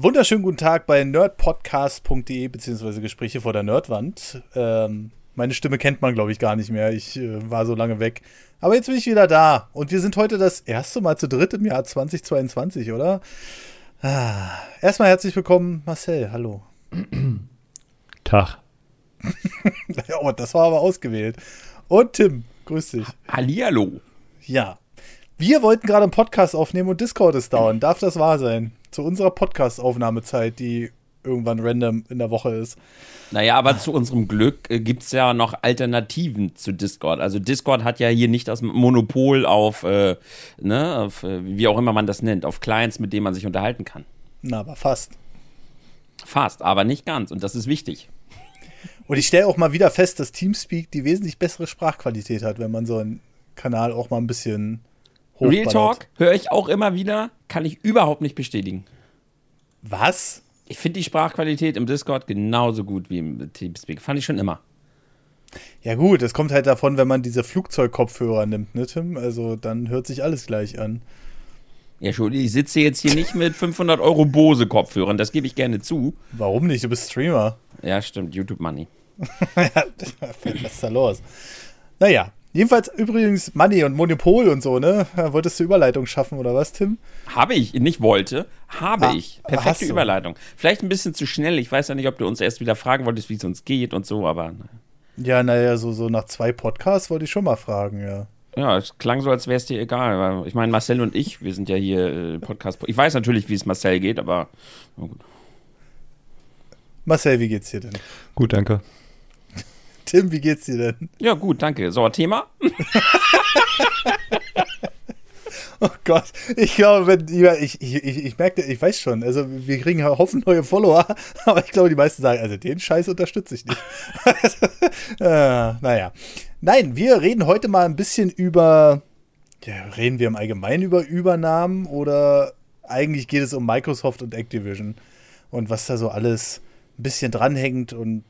Wunderschönen guten Tag bei nerdpodcast.de beziehungsweise Gespräche vor der Nerdwand. Ähm, meine Stimme kennt man, glaube ich, gar nicht mehr. Ich äh, war so lange weg. Aber jetzt bin ich wieder da. Und wir sind heute das erste Mal zu dritt im Jahr 2022, oder? Ah. Erstmal herzlich willkommen, Marcel. Hallo. Tag. oh, das war aber ausgewählt. Und Tim, grüß dich. Hallihallo. Ja. Wir wollten gerade einen Podcast aufnehmen und Discord ist down. Darf das wahr sein? Zu unserer Podcast-Aufnahmezeit, die irgendwann random in der Woche ist. Naja, aber zu unserem Glück äh, gibt es ja noch Alternativen zu Discord. Also Discord hat ja hier nicht das Monopol auf, äh, ne, auf, äh, wie auch immer man das nennt, auf Clients, mit denen man sich unterhalten kann. Na, aber fast. Fast, aber nicht ganz. Und das ist wichtig. Und ich stelle auch mal wieder fest, dass Teamspeak die wesentlich bessere Sprachqualität hat, wenn man so einen Kanal auch mal ein bisschen Real Talk höre ich auch immer wieder, kann ich überhaupt nicht bestätigen. Was? Ich finde die Sprachqualität im Discord genauso gut wie im Teamspeak. Fand ich schon immer. Ja, gut, es kommt halt davon, wenn man diese Flugzeugkopfhörer nimmt, ne, Tim? Also dann hört sich alles gleich an. Ja, schon, ich sitze jetzt hier nicht mit 500 Euro Bose-Kopfhörern, das gebe ich gerne zu. Warum nicht? Du bist Streamer. Ja, stimmt, YouTube Money. Was ist da los? Naja, Jedenfalls übrigens Money und Monopol und so, ne? Wolltest du Überleitung schaffen oder was, Tim? Habe ich, nicht wollte, habe ah, ich. Perfekte Überleitung. Vielleicht ein bisschen zu schnell. Ich weiß ja nicht, ob du uns erst wieder fragen wolltest, wie es uns geht und so, aber. Ne. Ja, naja, so, so nach zwei Podcasts wollte ich schon mal fragen, ja. Ja, es klang so, als wäre es dir egal. Ich meine, Marcel und ich, wir sind ja hier äh, Podcast. Ich weiß natürlich, wie es Marcel geht, aber. gut. Marcel, wie geht's dir denn? Gut, danke. Tim, wie geht's dir denn? Ja, gut, danke. So, Thema? oh Gott, ich glaube, wenn, ich, ich, ich, ich merke, ich weiß schon, also wir kriegen Haufen neue Follower, aber ich glaube, die meisten sagen, also den Scheiß unterstütze ich nicht. äh, naja. Nein, wir reden heute mal ein bisschen über, ja, reden wir im Allgemeinen über Übernahmen oder eigentlich geht es um Microsoft und Activision und was da so alles ein bisschen dranhängt und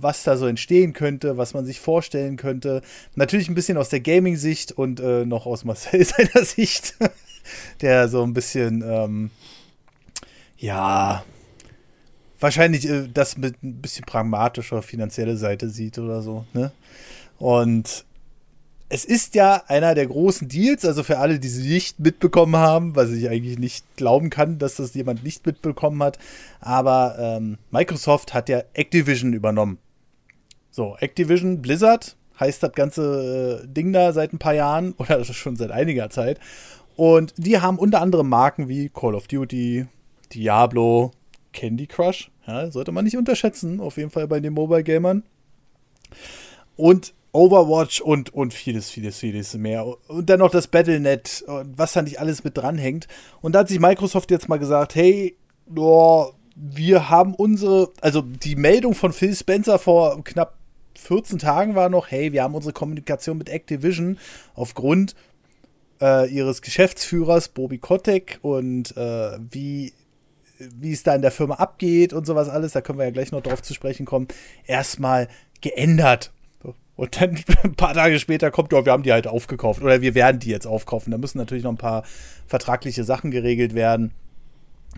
was da so entstehen könnte, was man sich vorstellen könnte. Natürlich ein bisschen aus der Gaming-Sicht und äh, noch aus Marcel seiner Sicht, der so ein bisschen, ähm, ja, wahrscheinlich äh, das mit ein bisschen pragmatischer finanzielle Seite sieht oder so. Ne? Und es ist ja einer der großen Deals, also für alle, die sie nicht mitbekommen haben, was ich eigentlich nicht glauben kann, dass das jemand nicht mitbekommen hat. Aber ähm, Microsoft hat ja Activision übernommen. So, Activision, Blizzard heißt das ganze äh, Ding da seit ein paar Jahren oder schon seit einiger Zeit. Und die haben unter anderem Marken wie Call of Duty, Diablo, Candy Crush. Ja, sollte man nicht unterschätzen, auf jeden Fall bei den Mobile Gamern. Und Overwatch und, und vieles, vieles, vieles mehr. Und dann noch das Battlenet, was da nicht alles mit dranhängt. Und da hat sich Microsoft jetzt mal gesagt, hey, oh, wir haben unsere, also die Meldung von Phil Spencer vor knapp 14 Tagen war noch, hey, wir haben unsere Kommunikation mit Activision aufgrund äh, ihres Geschäftsführers Bobby Kotick und äh, wie wie es da in der Firma abgeht und sowas alles, da können wir ja gleich noch drauf zu sprechen kommen, erstmal geändert. Und dann ein paar Tage später kommt, oh, wir haben die halt aufgekauft oder wir werden die jetzt aufkaufen. Da müssen natürlich noch ein paar vertragliche Sachen geregelt werden.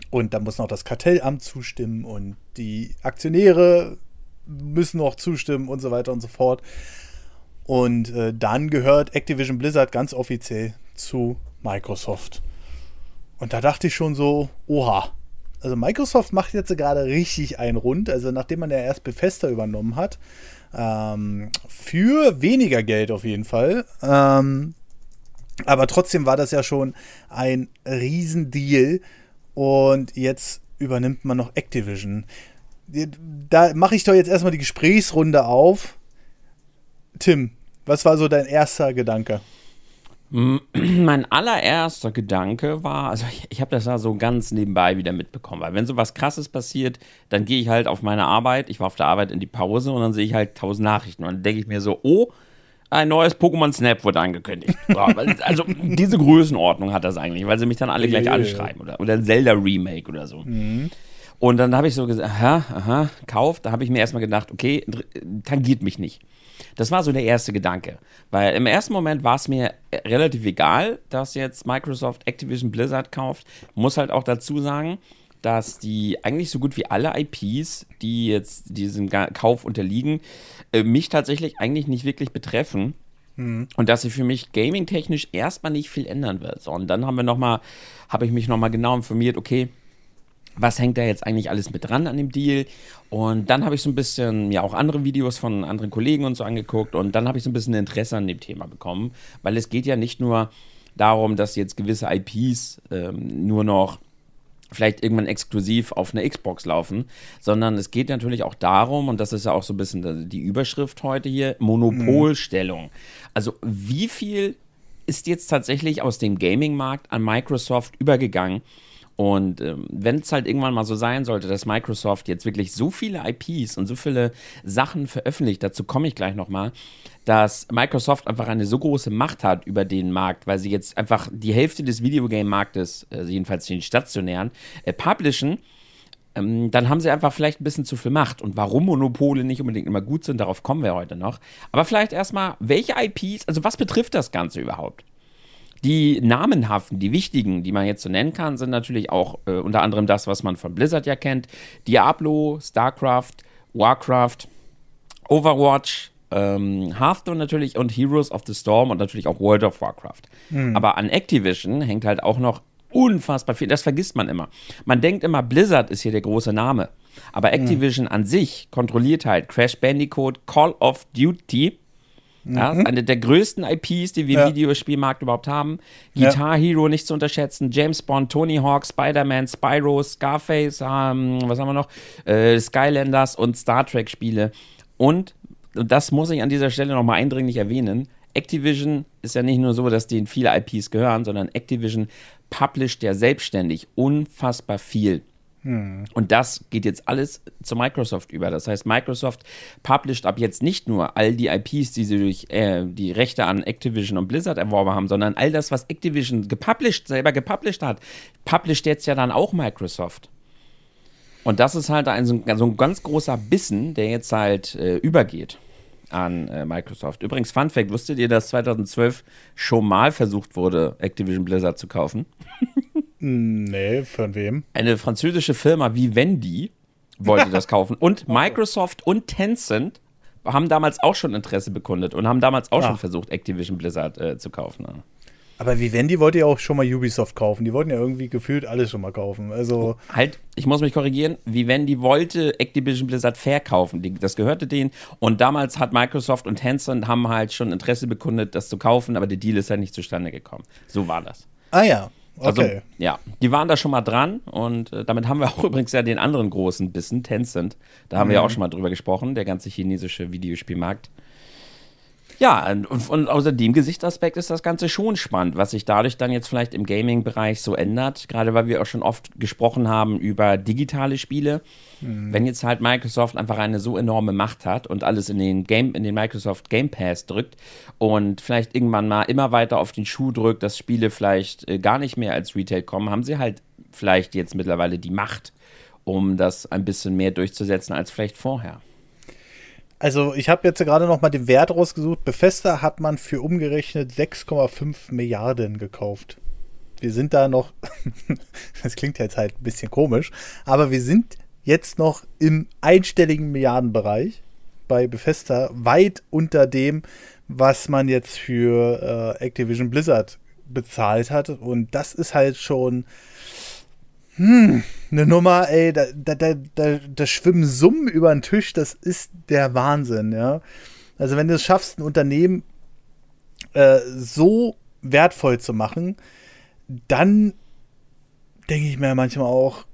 Und da muss noch das Kartellamt zustimmen und die Aktionäre müssen noch zustimmen und so weiter und so fort. Und äh, dann gehört Activision Blizzard ganz offiziell zu Microsoft. Und da dachte ich schon so, oha. Also Microsoft macht jetzt gerade richtig einen rund. Also nachdem man ja erst Bethesda übernommen hat, ähm, für weniger Geld auf jeden Fall. Ähm, aber trotzdem war das ja schon ein Riesendeal. Und jetzt übernimmt man noch Activision. Da mache ich doch jetzt erstmal die Gesprächsrunde auf. Tim, was war so dein erster Gedanke? Mein allererster Gedanke war, also ich, ich habe das ja so ganz nebenbei wieder mitbekommen, weil wenn so was Krasses passiert, dann gehe ich halt auf meine Arbeit, ich war auf der Arbeit in die Pause und dann sehe ich halt tausend Nachrichten und dann denke ich mir so, oh, ein neues Pokémon Snap wurde angekündigt. also diese Größenordnung hat das eigentlich, weil sie mich dann alle gleich anschreiben oder, oder ein Zelda Remake oder so. Mhm. Und dann habe ich so gesagt, aha, aha, Kauf. Da habe ich mir erstmal gedacht, okay, tangiert mich nicht. Das war so der erste Gedanke. Weil im ersten Moment war es mir relativ egal, dass jetzt Microsoft Activision Blizzard kauft. Muss halt auch dazu sagen, dass die eigentlich so gut wie alle IPs, die jetzt diesem Kauf unterliegen, äh, mich tatsächlich eigentlich nicht wirklich betreffen. Mhm. Und dass sie für mich gaming-technisch erstmal nicht viel ändern wird. So, und dann haben wir noch mal, habe ich mich nochmal genau informiert, okay, was hängt da jetzt eigentlich alles mit dran an dem Deal? Und dann habe ich so ein bisschen ja auch andere Videos von anderen Kollegen und so angeguckt und dann habe ich so ein bisschen Interesse an dem Thema bekommen, weil es geht ja nicht nur darum, dass jetzt gewisse IPs ähm, nur noch vielleicht irgendwann exklusiv auf einer Xbox laufen, sondern es geht natürlich auch darum, und das ist ja auch so ein bisschen die Überschrift heute hier, Monopolstellung. Also wie viel ist jetzt tatsächlich aus dem Gaming-Markt an Microsoft übergegangen? Und ähm, wenn es halt irgendwann mal so sein sollte, dass Microsoft jetzt wirklich so viele IPs und so viele Sachen veröffentlicht, dazu komme ich gleich nochmal, dass Microsoft einfach eine so große Macht hat über den Markt, weil sie jetzt einfach die Hälfte des Videogame-Marktes, also jedenfalls den stationären, äh, publishen, ähm, dann haben sie einfach vielleicht ein bisschen zu viel Macht. Und warum Monopole nicht unbedingt immer gut sind, darauf kommen wir heute noch. Aber vielleicht erstmal, welche IPs, also was betrifft das Ganze überhaupt? Die namenhaften, die wichtigen, die man jetzt so nennen kann, sind natürlich auch äh, unter anderem das, was man von Blizzard ja kennt: Diablo, StarCraft, Warcraft, Overwatch, ähm, Hearthstone natürlich und Heroes of the Storm und natürlich auch World of Warcraft. Mhm. Aber an Activision hängt halt auch noch unfassbar viel. Das vergisst man immer. Man denkt immer, Blizzard ist hier der große Name. Aber hm. Activision mhm. an sich kontrolliert halt Crash Bandicoot, Call of Duty, ja, mhm. eine der größten IPs, die wir im ja. Videospielmarkt überhaupt haben. Guitar ja. Hero nicht zu unterschätzen, James Bond, Tony Hawk, Spider-Man, Spyro, Scarface, ähm, was haben wir noch? Äh, Skylanders und Star Trek-Spiele. Und, und das muss ich an dieser Stelle nochmal eindringlich erwähnen. Activision ist ja nicht nur so, dass denen viele IPs gehören, sondern Activision publisht ja selbstständig unfassbar viel. Hm. Und das geht jetzt alles zu Microsoft über. Das heißt, Microsoft publisht ab jetzt nicht nur all die IPs, die sie durch äh, die Rechte an Activision und Blizzard erworben haben, sondern all das, was Activision gepublished, selber gepublished hat, publisht jetzt ja dann auch Microsoft. Und das ist halt ein, so ein ganz großer Bissen, der jetzt halt äh, übergeht an äh, Microsoft. Übrigens, Fun Fact: Wusstet ihr, dass 2012 schon mal versucht wurde, Activision Blizzard zu kaufen? Nee, von wem? Eine französische Firma wie Wendy wollte das kaufen. Und Microsoft und Tencent haben damals auch schon Interesse bekundet und haben damals auch ah. schon versucht, Activision Blizzard äh, zu kaufen. Ja. Aber Vivendi wollte ja auch schon mal Ubisoft kaufen. Die wollten ja irgendwie gefühlt alles schon mal kaufen. Also halt, ich muss mich korrigieren. Vivendi wollte Activision Blizzard verkaufen. Die, das gehörte denen. Und damals hat Microsoft und Tencent haben halt schon Interesse bekundet, das zu kaufen, aber der Deal ist halt nicht zustande gekommen. So war das. Ah ja. Also, okay. ja, die waren da schon mal dran und äh, damit haben wir auch übrigens ja den anderen großen Bissen, Tencent. Da haben mhm. wir ja auch schon mal drüber gesprochen, der ganze chinesische Videospielmarkt. Ja, und, und außer dem Gesichtsaspekt ist das Ganze schon spannend, was sich dadurch dann jetzt vielleicht im Gaming-Bereich so ändert, gerade weil wir auch schon oft gesprochen haben über digitale Spiele. Mhm. Wenn jetzt halt Microsoft einfach eine so enorme Macht hat und alles in den Game, in den Microsoft Game Pass drückt und vielleicht irgendwann mal immer weiter auf den Schuh drückt, dass Spiele vielleicht äh, gar nicht mehr als Retail kommen, haben sie halt vielleicht jetzt mittlerweile die Macht, um das ein bisschen mehr durchzusetzen als vielleicht vorher. Also ich habe jetzt gerade noch mal den Wert rausgesucht. Bethesda hat man für umgerechnet 6,5 Milliarden gekauft. Wir sind da noch, das klingt jetzt halt ein bisschen komisch, aber wir sind jetzt noch im einstelligen Milliardenbereich bei Bethesda, weit unter dem, was man jetzt für äh, Activision Blizzard bezahlt hat. Und das ist halt schon hm, eine Nummer, ey, da, da, da, da, da schwimmen Summen über den Tisch, das ist der Wahnsinn, ja. Also wenn du es schaffst, ein Unternehmen äh, so wertvoll zu machen, dann denke ich mir manchmal auch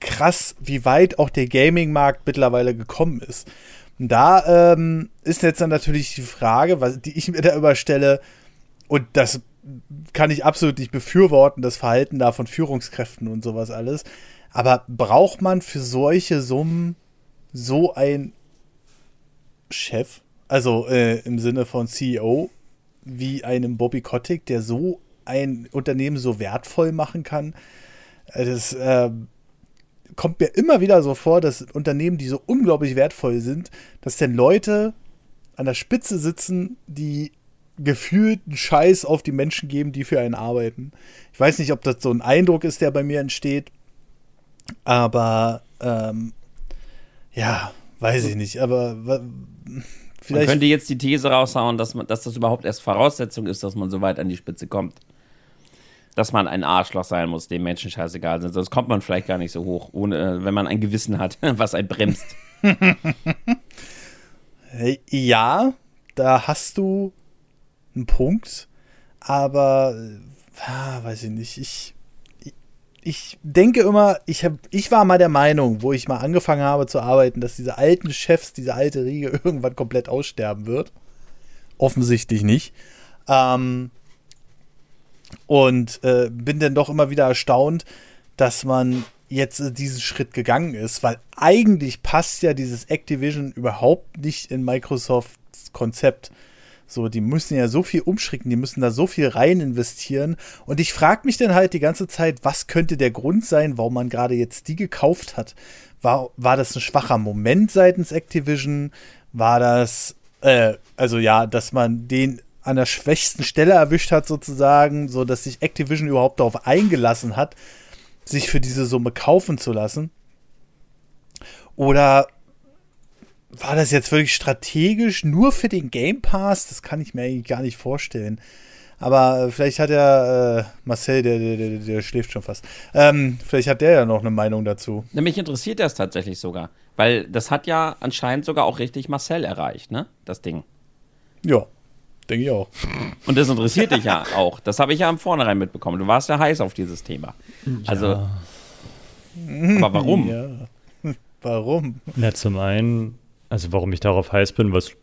krass, wie weit auch der Gaming-Markt mittlerweile gekommen ist. Und da ähm, ist jetzt dann natürlich die Frage, was, die ich mir da überstelle, und das kann ich absolut nicht befürworten, das Verhalten da von Führungskräften und sowas alles. Aber braucht man für solche Summen so ein Chef, also äh, im Sinne von CEO, wie einem Bobby Kotick, der so ein Unternehmen so wertvoll machen kann? Äh, das äh, kommt mir immer wieder so vor, dass Unternehmen, die so unglaublich wertvoll sind, dass denn Leute an der Spitze sitzen, die gefühlt einen Scheiß auf die Menschen geben, die für einen arbeiten. Ich weiß nicht, ob das so ein Eindruck ist, der bei mir entsteht. Aber ähm, ja, weiß ich nicht. Aber vielleicht. Man könnte jetzt die These raushauen, dass, man, dass das überhaupt erst Voraussetzung ist, dass man so weit an die Spitze kommt. Dass man ein Arschloch sein muss, dem Menschen scheißegal sind. Sonst kommt man vielleicht gar nicht so hoch, ohne, wenn man ein Gewissen hat, was einen bremst. ja, da hast du einen Punkt, aber ah, weiß ich nicht. Ich, ich denke immer, ich, hab, ich war mal der Meinung, wo ich mal angefangen habe zu arbeiten, dass diese alten Chefs, diese alte Riege irgendwann komplett aussterben wird. Offensichtlich nicht. Ähm, und äh, bin dann doch immer wieder erstaunt, dass man jetzt äh, diesen Schritt gegangen ist, weil eigentlich passt ja dieses Activision überhaupt nicht in Microsofts Konzept. So, die müssen ja so viel umschrecken, die müssen da so viel rein investieren. Und ich frage mich dann halt die ganze Zeit, was könnte der Grund sein, warum man gerade jetzt die gekauft hat? War, war das ein schwacher Moment seitens Activision? War das, äh, also ja, dass man den an der schwächsten Stelle erwischt hat, sozusagen, so dass sich Activision überhaupt darauf eingelassen hat, sich für diese Summe kaufen zu lassen? Oder war das jetzt wirklich strategisch nur für den Game Pass? Das kann ich mir eigentlich gar nicht vorstellen. Aber äh, vielleicht hat er, äh, Marcel, der, der, der, der, schläft schon fast. Ähm, vielleicht hat der ja noch eine Meinung dazu. Mich interessiert das tatsächlich sogar. Weil das hat ja anscheinend sogar auch richtig Marcel erreicht, ne? Das Ding. Ja, denke ich auch. Und das interessiert dich ja auch. Das habe ich ja am Vornherein mitbekommen. Du warst ja heiß auf dieses Thema. Also. Ja. Aber warum? Ja. Warum? Na, zum einen also warum ich darauf heiß bin, was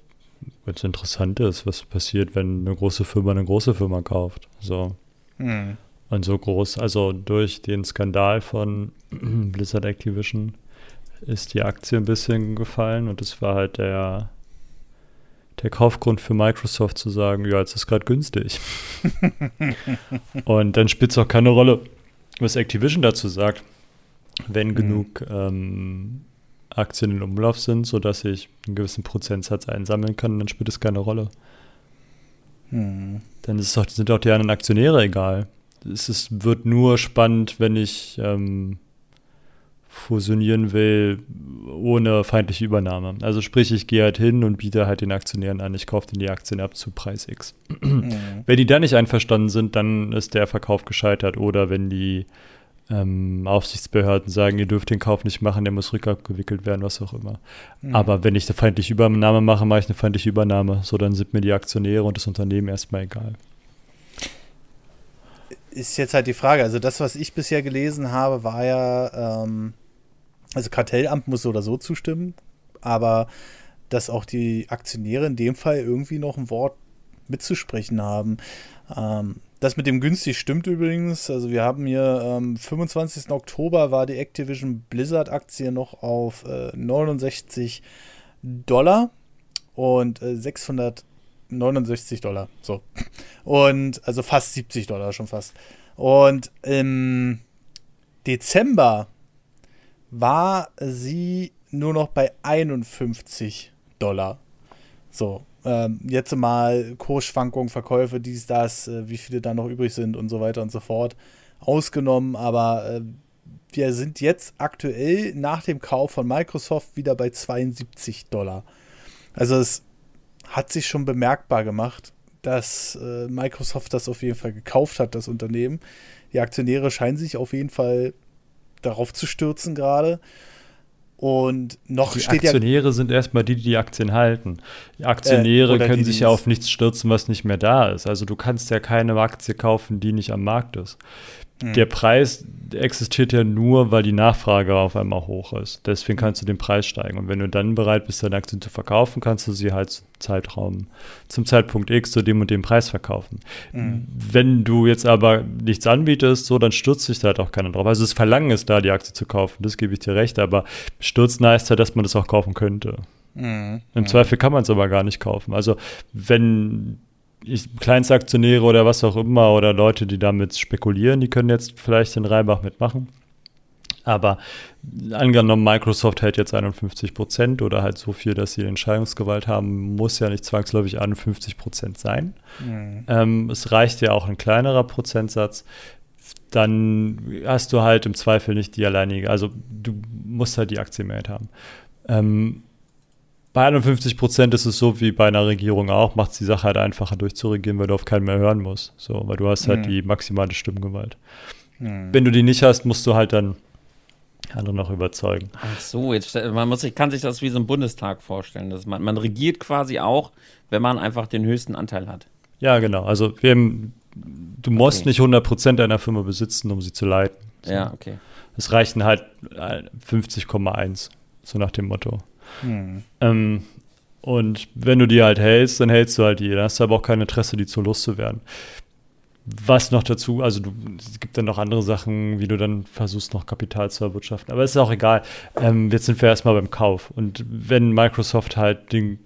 es interessant ist, was passiert, wenn eine große Firma eine große Firma kauft. So. Hm. Und so groß, also durch den Skandal von Blizzard Activision ist die Aktie ein bisschen gefallen und es war halt der, der Kaufgrund für Microsoft zu sagen, ja, jetzt ist gerade günstig. und dann spielt es auch keine Rolle, was Activision dazu sagt. Wenn hm. genug ähm, Aktien in Umlauf sind, sodass ich einen gewissen Prozentsatz einsammeln kann, dann spielt es keine Rolle. Hm. Dann ist es auch, sind auch die anderen Aktionäre egal. Es ist, wird nur spannend, wenn ich ähm, fusionieren will ohne feindliche Übernahme. Also sprich, ich gehe halt hin und biete halt den Aktionären an, ich kaufe den die Aktien ab zu Preis X. Mhm. Wenn die da nicht einverstanden sind, dann ist der Verkauf gescheitert. Oder wenn die ähm, Aufsichtsbehörden sagen, ihr dürft den Kauf nicht machen, der muss rückabgewickelt werden, was auch immer. Mhm. Aber wenn ich eine feindliche Übernahme mache, mache ich eine feindliche Übernahme. So, dann sind mir die Aktionäre und das Unternehmen erstmal egal. Ist jetzt halt die Frage, also das, was ich bisher gelesen habe, war ja, ähm, also Kartellamt muss so oder so zustimmen, aber dass auch die Aktionäre in dem Fall irgendwie noch ein Wort mitzusprechen haben. Ähm, das mit dem günstig stimmt übrigens. Also wir haben hier am ähm, 25. Oktober war die Activision Blizzard Aktie noch auf äh, 69 Dollar und äh, 669 Dollar. So. Und also fast 70 Dollar schon fast. Und im Dezember war sie nur noch bei 51 Dollar. So ähm, jetzt mal Kursschwankungen, Verkäufe, dies, das, äh, wie viele da noch übrig sind und so weiter und so fort ausgenommen. Aber äh, wir sind jetzt aktuell nach dem Kauf von Microsoft wieder bei 72 Dollar. Also es hat sich schon bemerkbar gemacht, dass äh, Microsoft das auf jeden Fall gekauft hat, das Unternehmen. Die Aktionäre scheinen sich auf jeden Fall darauf zu stürzen gerade. Und noch die steht Aktionäre ja, sind erstmal die, die die Aktien halten. Die Aktionäre äh, können die, sich ja auf nichts stürzen, was nicht mehr da ist. Also du kannst ja keine Aktie kaufen, die nicht am Markt ist. Mhm. Der Preis existiert ja nur, weil die Nachfrage auf einmal hoch ist. Deswegen kannst du den Preis steigen. Und wenn du dann bereit bist, deine Aktien zu verkaufen, kannst du sie halt zum Zeitraum, zum Zeitpunkt X zu dem und dem Preis verkaufen. Mhm. Wenn du jetzt aber nichts anbietest, so, dann stürzt sich da halt auch keiner drauf. Also das Verlangen ist da, die Aktie zu kaufen, das gebe ich dir recht, aber stürzen heißt ja, dass man das auch kaufen könnte. Mhm. Im mhm. Zweifel kann man es aber gar nicht kaufen. Also wenn ich, Kleinstaktionäre oder was auch immer oder Leute, die damit spekulieren, die können jetzt vielleicht den Reibach mitmachen. Aber angenommen, Microsoft hält jetzt 51 Prozent oder halt so viel, dass sie Entscheidungsgewalt haben, muss ja nicht zwangsläufig 51 Prozent sein. Mhm. Ähm, es reicht ja auch ein kleinerer Prozentsatz. dann hast du halt im Zweifel nicht die alleinige, also du musst halt die Aktienmehrheit haben. Ähm, bei 51 Prozent ist es so wie bei einer Regierung auch, macht es die Sache halt einfacher durchzuregieren, weil du auf keinen mehr hören musst. So, weil du hast halt mhm. die maximale Stimmgewalt. Mhm. Wenn du die nicht hast, musst du halt dann andere noch überzeugen. Ach so, jetzt man muss, kann sich das wie so ein Bundestag vorstellen. Dass man, man regiert quasi auch, wenn man einfach den höchsten Anteil hat. Ja, genau. Also wir haben, du musst okay. nicht 100 Prozent einer Firma besitzen, um sie zu leiten. So. Ja, okay. Es reichen halt 50,1, so nach dem Motto. Hm. Ähm, und wenn du die halt hältst, dann hältst du halt die. Dann hast du aber auch kein Interesse, die zu loszuwerden. Was noch dazu, also du, es gibt dann noch andere Sachen, wie du dann versuchst, noch Kapital zu erwirtschaften. Aber es ist auch egal. Ähm, jetzt sind wir erstmal beim Kauf. Und wenn Microsoft halt den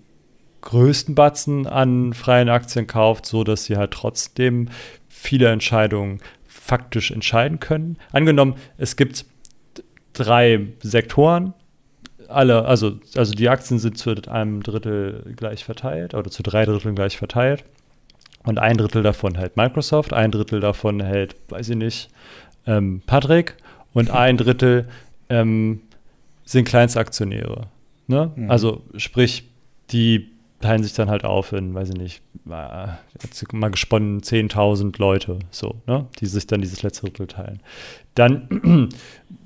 größten Batzen an freien Aktien kauft, so dass sie halt trotzdem viele Entscheidungen faktisch entscheiden können. Angenommen, es gibt drei Sektoren, alle, also, also die Aktien sind zu einem Drittel gleich verteilt oder zu drei Dritteln gleich verteilt. Und ein Drittel davon hält Microsoft, ein Drittel davon hält, weiß ich nicht, ähm, Patrick und ein Drittel ähm, sind Kleinstaktionäre. Ne? Mhm. Also sprich, die teilen sich dann halt auf in, weiß ich nicht, mal gesponnen 10.000 Leute, so, ne, die sich dann dieses letzte Drittel teilen. Dann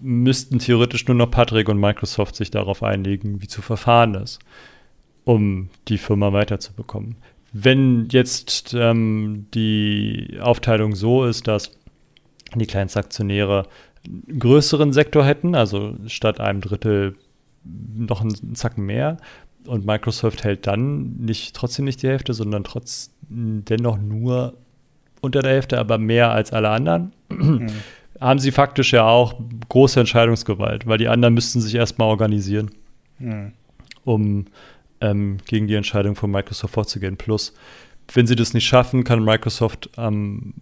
müssten theoretisch nur noch Patrick und Microsoft sich darauf einlegen, wie zu verfahren ist, um die Firma weiterzubekommen. Wenn jetzt ähm, die Aufteilung so ist, dass die Kleinstaktionäre einen größeren Sektor hätten, also statt einem Drittel noch einen Zacken mehr, und Microsoft hält dann nicht trotzdem nicht die Hälfte, sondern trotz dennoch nur unter der Hälfte, aber mehr als alle anderen. Mhm. Haben sie faktisch ja auch große Entscheidungsgewalt, weil die anderen müssten sich erstmal organisieren, mhm. um ähm, gegen die Entscheidung von Microsoft vorzugehen. Plus, wenn sie das nicht schaffen, kann Microsoft ähm,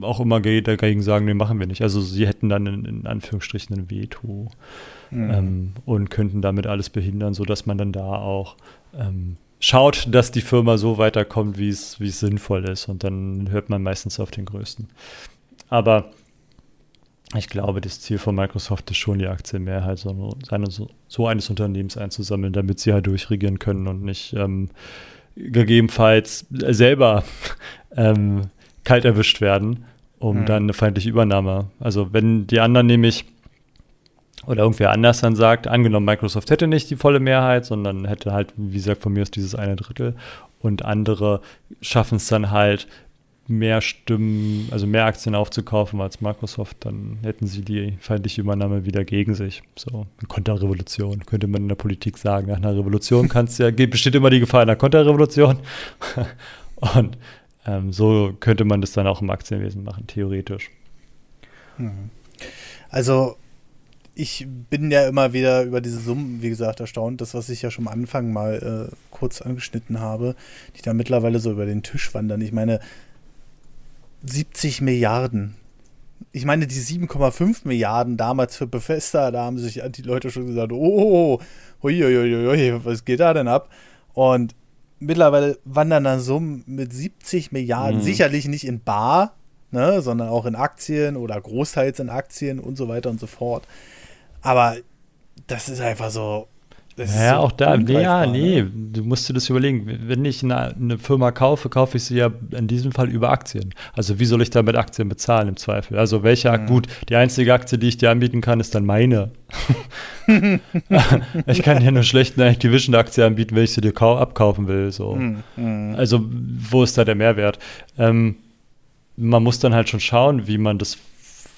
auch immer dagegen sagen, nee, machen wir nicht. Also sie hätten dann in, in Anführungsstrichen ein Veto mhm. ähm, und könnten damit alles behindern, sodass man dann da auch ähm, schaut, dass die Firma so weiterkommt, wie es sinnvoll ist. Und dann hört man meistens auf den Größten. Aber ich glaube, das Ziel von Microsoft ist schon, die Aktienmehrheit so, eines Unternehmens einzusammeln, damit sie halt durchregieren können und nicht ähm, gegebenenfalls selber ähm, kalt erwischt werden, um mhm. dann eine feindliche Übernahme. Also wenn die anderen nämlich oder irgendwer anders dann sagt, angenommen, Microsoft hätte nicht die volle Mehrheit, sondern hätte halt, wie gesagt, von mir aus dieses eine Drittel und andere schaffen es dann halt, mehr Stimmen, also mehr Aktien aufzukaufen als Microsoft, dann hätten sie die feindliche Übernahme wieder gegen sich. So, eine Konterrevolution, könnte man in der Politik sagen. Nach einer Revolution kannst ja, besteht immer die Gefahr einer Konterrevolution. Und ähm, so könnte man das dann auch im Aktienwesen machen, theoretisch. Mhm. Also ich bin ja immer wieder über diese Summen, wie gesagt, erstaunt. Das, was ich ja schon am Anfang mal äh, kurz angeschnitten habe, die da mittlerweile so über den Tisch wandern. Ich meine, 70 Milliarden. Ich meine, die 7,5 Milliarden damals für Bethesda, da haben sich die Leute schon gesagt, oh, hui, was geht da denn ab? Und mittlerweile wandern dann Summen mit 70 Milliarden, mhm. sicherlich nicht in Bar, ne, sondern auch in Aktien oder großteils in Aktien und so weiter und so fort. Aber das ist einfach so. Ja, so auch da, nee, ja, nee, ne? du musst dir das überlegen. Wenn ich eine, eine, Firma kaufe, kaufe ich sie ja in diesem Fall über Aktien. Also wie soll ich damit Aktien bezahlen im Zweifel? Also welche, mhm. gut, die einzige Aktie, die ich dir anbieten kann, ist dann meine. ich kann dir nur schlecht eine Activision-Aktie anbieten, wenn ich sie dir abkaufen will. So. Mhm. Also wo ist da der Mehrwert? Ähm, man muss dann halt schon schauen, wie man das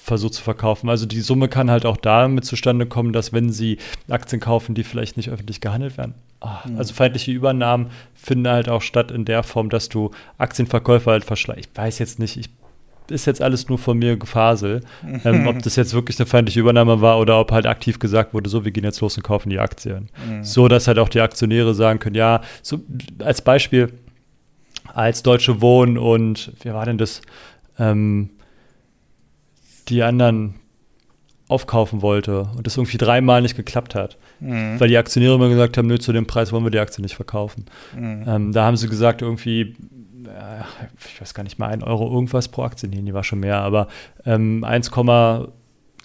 versucht zu verkaufen. Also die Summe kann halt auch damit zustande kommen, dass wenn sie Aktien kaufen, die vielleicht nicht öffentlich gehandelt werden. Oh, mhm. Also feindliche Übernahmen finden halt auch statt in der Form, dass du Aktienverkäufer halt verschleißt. Ich weiß jetzt nicht, ich ist jetzt alles nur von mir Gefasel, ähm, ob das jetzt wirklich eine feindliche Übernahme war oder ob halt aktiv gesagt wurde, so, wir gehen jetzt los und kaufen die Aktien. Mhm. So, dass halt auch die Aktionäre sagen können, ja, so als Beispiel, als Deutsche Wohnen und, wie war denn das, ähm, die anderen aufkaufen wollte und das irgendwie dreimal nicht geklappt hat. Mhm. Weil die Aktionäre immer gesagt haben, nö, zu dem Preis wollen wir die Aktie nicht verkaufen. Mhm. Ähm, da haben sie gesagt, irgendwie, ich weiß gar nicht mal, ein Euro irgendwas pro Aktie, nee, die war schon mehr, aber ähm, 1,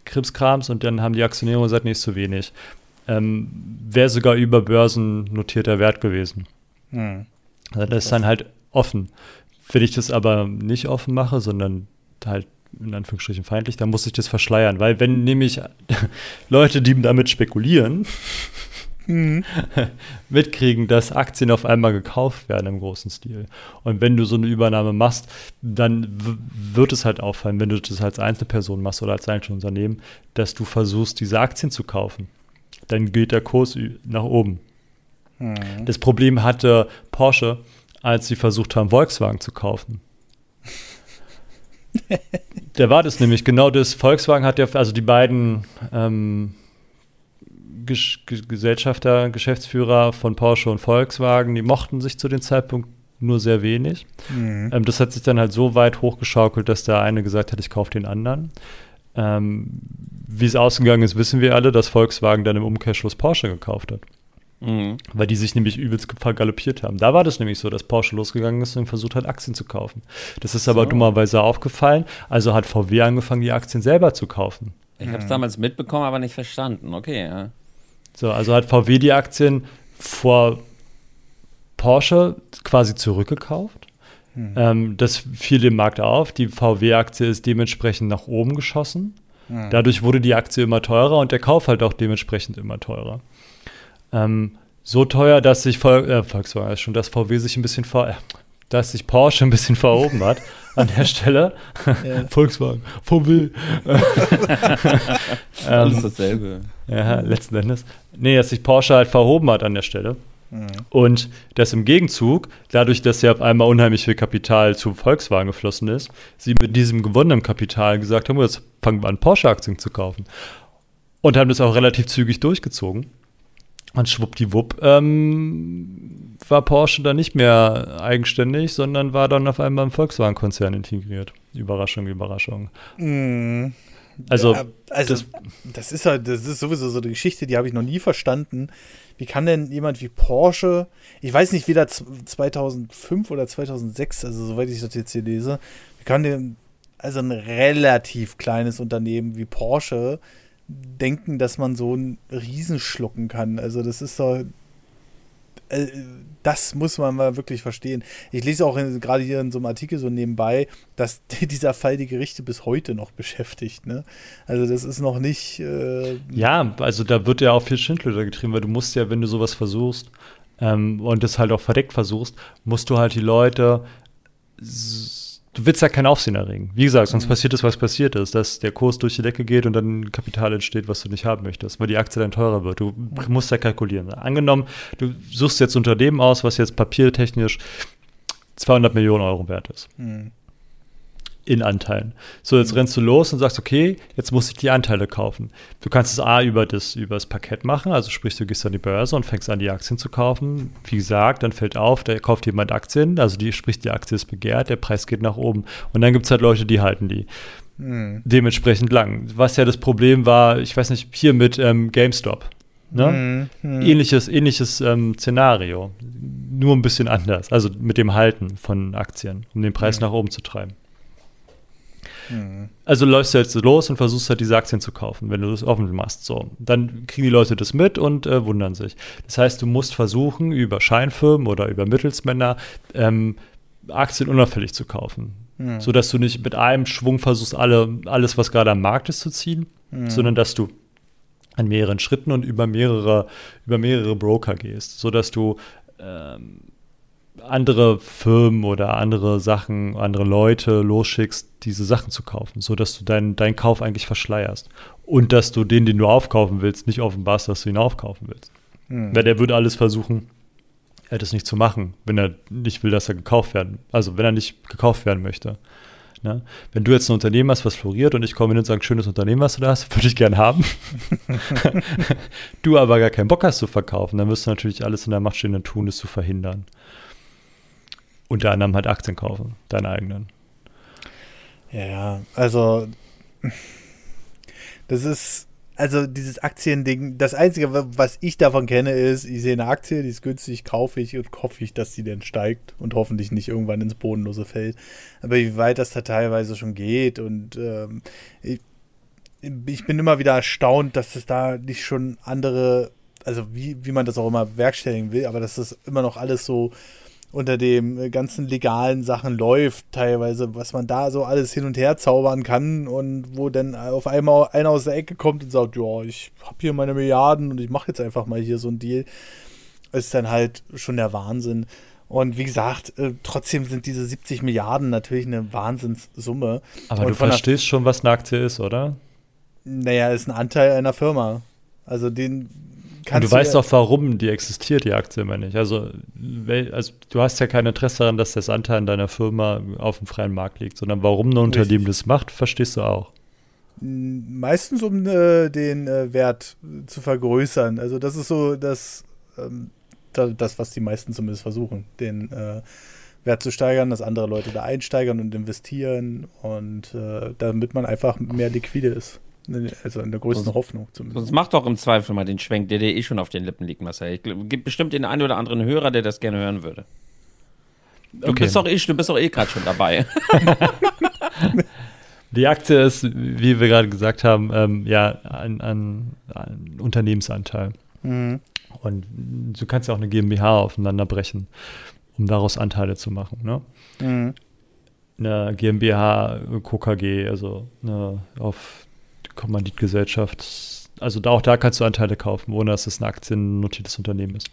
Krimskrams und dann haben die Aktionäre gesagt, nee, ist zu wenig. Ähm, Wäre sogar über Börsen notierter Wert gewesen. Hm. Also das ist dann halt offen. Wenn ich das aber nicht offen mache, sondern halt in Anführungsstrichen feindlich, dann muss ich das verschleiern. Weil wenn nämlich Leute, die damit spekulieren, mhm. mitkriegen, dass Aktien auf einmal gekauft werden im großen Stil. Und wenn du so eine Übernahme machst, dann wird es halt auffallen, wenn du das als Einzelperson machst oder als Einzelunternehmen, dass du versuchst, diese Aktien zu kaufen. Dann geht der Kurs nach oben. Mhm. Das Problem hatte Porsche, als sie versucht haben, Volkswagen zu kaufen. Der war das nämlich, genau das. Volkswagen hat ja, also die beiden ähm, Gesellschafter, Geschäftsführer von Porsche und Volkswagen, die mochten sich zu dem Zeitpunkt nur sehr wenig. Mhm. Ähm, das hat sich dann halt so weit hochgeschaukelt, dass der eine gesagt hat, ich kaufe den anderen. Ähm, wie es ausgegangen ist, wissen wir alle, dass Volkswagen dann im Umkehrschluss Porsche gekauft hat. Mhm. Weil die sich nämlich übelst vergaloppiert haben. Da war das nämlich so, dass Porsche losgegangen ist und versucht hat, Aktien zu kaufen. Das ist aber so. dummerweise aufgefallen. Also hat VW angefangen, die Aktien selber zu kaufen. Ich habe es mhm. damals mitbekommen, aber nicht verstanden. Okay, ja. So, also hat VW die Aktien vor Porsche quasi zurückgekauft. Hm. Ähm, das fiel dem Markt auf. Die VW-Aktie ist dementsprechend nach oben geschossen. Hm. Dadurch wurde die Aktie immer teurer und der Kauf halt auch dementsprechend immer teurer. Ähm, so teuer, dass sich Vol äh, Volkswagen, schon dass VW sich ein bisschen ver äh, dass sich Porsche ein bisschen verhoben hat an der Stelle. Ja. Volkswagen, VW. Alles dasselbe. Ja, letzten Endes. Nee, dass sich Porsche halt verhoben hat an der Stelle. Mhm. Und dass im Gegenzug, dadurch, dass ja auf einmal unheimlich viel Kapital zu Volkswagen geflossen ist, sie mit diesem gewonnenen Kapital gesagt haben, jetzt fangen wir an, Porsche-Aktien zu kaufen. Und haben das auch relativ zügig durchgezogen. Und schwuppdiwupp ähm, war Porsche dann nicht mehr eigenständig, sondern war dann auf einmal im Volkswagen-Konzern integriert. Überraschung, Überraschung. Mm. Also, ja, also das, das, ist halt, das ist sowieso so eine Geschichte, die habe ich noch nie verstanden. Wie kann denn jemand wie Porsche, ich weiß nicht, wieder 2005 oder 2006, also soweit ich das jetzt hier lese, wie kann denn also ein relativ kleines Unternehmen wie Porsche denken, dass man so einen Riesen schlucken kann? Also das ist doch äh, das muss man mal wirklich verstehen. Ich lese auch gerade hier in so einem Artikel so nebenbei, dass dieser Fall die Gerichte bis heute noch beschäftigt. Ne? Also das ist noch nicht. Äh ja, also da wird ja auch viel Schindluder getrieben, weil du musst ja, wenn du sowas versuchst ähm, und das halt auch verdeckt versuchst, musst du halt die Leute du willst ja kein Aufsehen erregen. Wie gesagt, sonst mhm. passiert es, was passiert ist, dass der Kurs durch die Decke geht und dann Kapital entsteht, was du nicht haben möchtest, weil die Aktie dann teurer wird. Du mhm. musst ja kalkulieren. Angenommen, du suchst jetzt Unternehmen aus, was jetzt papiertechnisch 200 Millionen Euro wert ist. Mhm in Anteilen. So, jetzt rennst du los und sagst, okay, jetzt muss ich die Anteile kaufen. Du kannst es A über das, über das Parkett machen, also sprich, du gehst an die Börse und fängst an, die Aktien zu kaufen. Wie gesagt, dann fällt auf, da kauft jemand Aktien, also die, sprich, die Aktie ist begehrt, der Preis geht nach oben. Und dann gibt es halt Leute, die halten die. Hm. Dementsprechend lang. Was ja das Problem war, ich weiß nicht, hier mit ähm, GameStop. Ne? Hm, hm. Ähnliches, ähnliches ähm, Szenario. Nur ein bisschen anders. Also mit dem Halten von Aktien, um den Preis hm. nach oben zu treiben. Also läufst du jetzt los und versuchst halt diese Aktien zu kaufen, wenn du das offen machst. So, dann kriegen die Leute das mit und äh, wundern sich. Das heißt, du musst versuchen, über Scheinfirmen oder über Mittelsmänner ähm, Aktien unauffällig zu kaufen. Mhm. Sodass du nicht mit einem Schwung versuchst, alle, alles, was gerade am Markt ist, zu ziehen, mhm. sondern dass du an mehreren Schritten und über mehrere, über mehrere Broker gehst, sodass du ähm, andere Firmen oder andere Sachen, andere Leute losschickst, diese Sachen zu kaufen, sodass du deinen dein Kauf eigentlich verschleierst. Und dass du den, den du aufkaufen willst, nicht offenbarst, dass du ihn aufkaufen willst. Hm. Weil der würde alles versuchen, er das nicht zu machen, wenn er nicht will, dass er gekauft werden, also wenn er nicht gekauft werden möchte. Ne? Wenn du jetzt ein Unternehmen hast, was floriert und ich komme hin und sage, schönes Unternehmen, was du da hast, würde ich gern haben. du aber gar keinen Bock hast zu verkaufen, dann wirst du natürlich alles in der Macht Stehende tun, das zu verhindern. Unter anderem halt Aktien kaufen, deine eigenen. Ja, also das ist, also dieses Aktiending, das Einzige, was ich davon kenne, ist, ich sehe eine Aktie, die ist günstig, kaufe ich und hoffe ich, dass sie dann steigt und hoffentlich nicht irgendwann ins Bodenlose fällt. Aber wie weit das da teilweise schon geht und ähm, ich, ich bin immer wieder erstaunt, dass es da nicht schon andere, also wie, wie man das auch immer werkstelligen will, aber dass das immer noch alles so unter dem ganzen legalen Sachen läuft, teilweise, was man da so alles hin und her zaubern kann und wo dann auf einmal einer aus der Ecke kommt und sagt, ja, ich habe hier meine Milliarden und ich mache jetzt einfach mal hier so ein Deal, ist dann halt schon der Wahnsinn. Und wie gesagt, äh, trotzdem sind diese 70 Milliarden natürlich eine Wahnsinnssumme. Aber und du verstehst schon, was eine Aktie ist, oder? Naja, ist ein Anteil einer Firma. Also den und du weißt doch, warum die existiert, die Aktie, meine ich. Also, also, du hast ja kein Interesse daran, dass das Anteil in deiner Firma auf dem freien Markt liegt, sondern warum ein Unternehmen das macht, verstehst du auch. Meistens, um äh, den äh, Wert zu vergrößern. Also, das ist so das, ähm, das was die meisten zumindest versuchen, den äh, Wert zu steigern, dass andere Leute da einsteigern und investieren und äh, damit man einfach mehr liquide ist. Also in der größten sonst, Hoffnung zumindest. Sonst mach doch im Zweifel mal den Schwenk, der dir eh schon auf den Lippen liegt, Marcel. Ich gibt bestimmt den einen oder anderen Hörer, der das gerne hören würde. Du okay. bist doch eh, du bist doch eh gerade schon dabei. Die Aktie ist, wie wir gerade gesagt haben, ähm, ja, ein, ein, ein Unternehmensanteil. Mhm. Und du kannst ja auch eine GmbH aufeinander brechen, um daraus Anteile zu machen. Ne? Mhm. Eine GmbH, KKG, also eine, auf Kommanditgesellschaft. Also da, auch da kannst du Anteile kaufen, ohne dass es ein aktiennotiertes Unternehmen ist.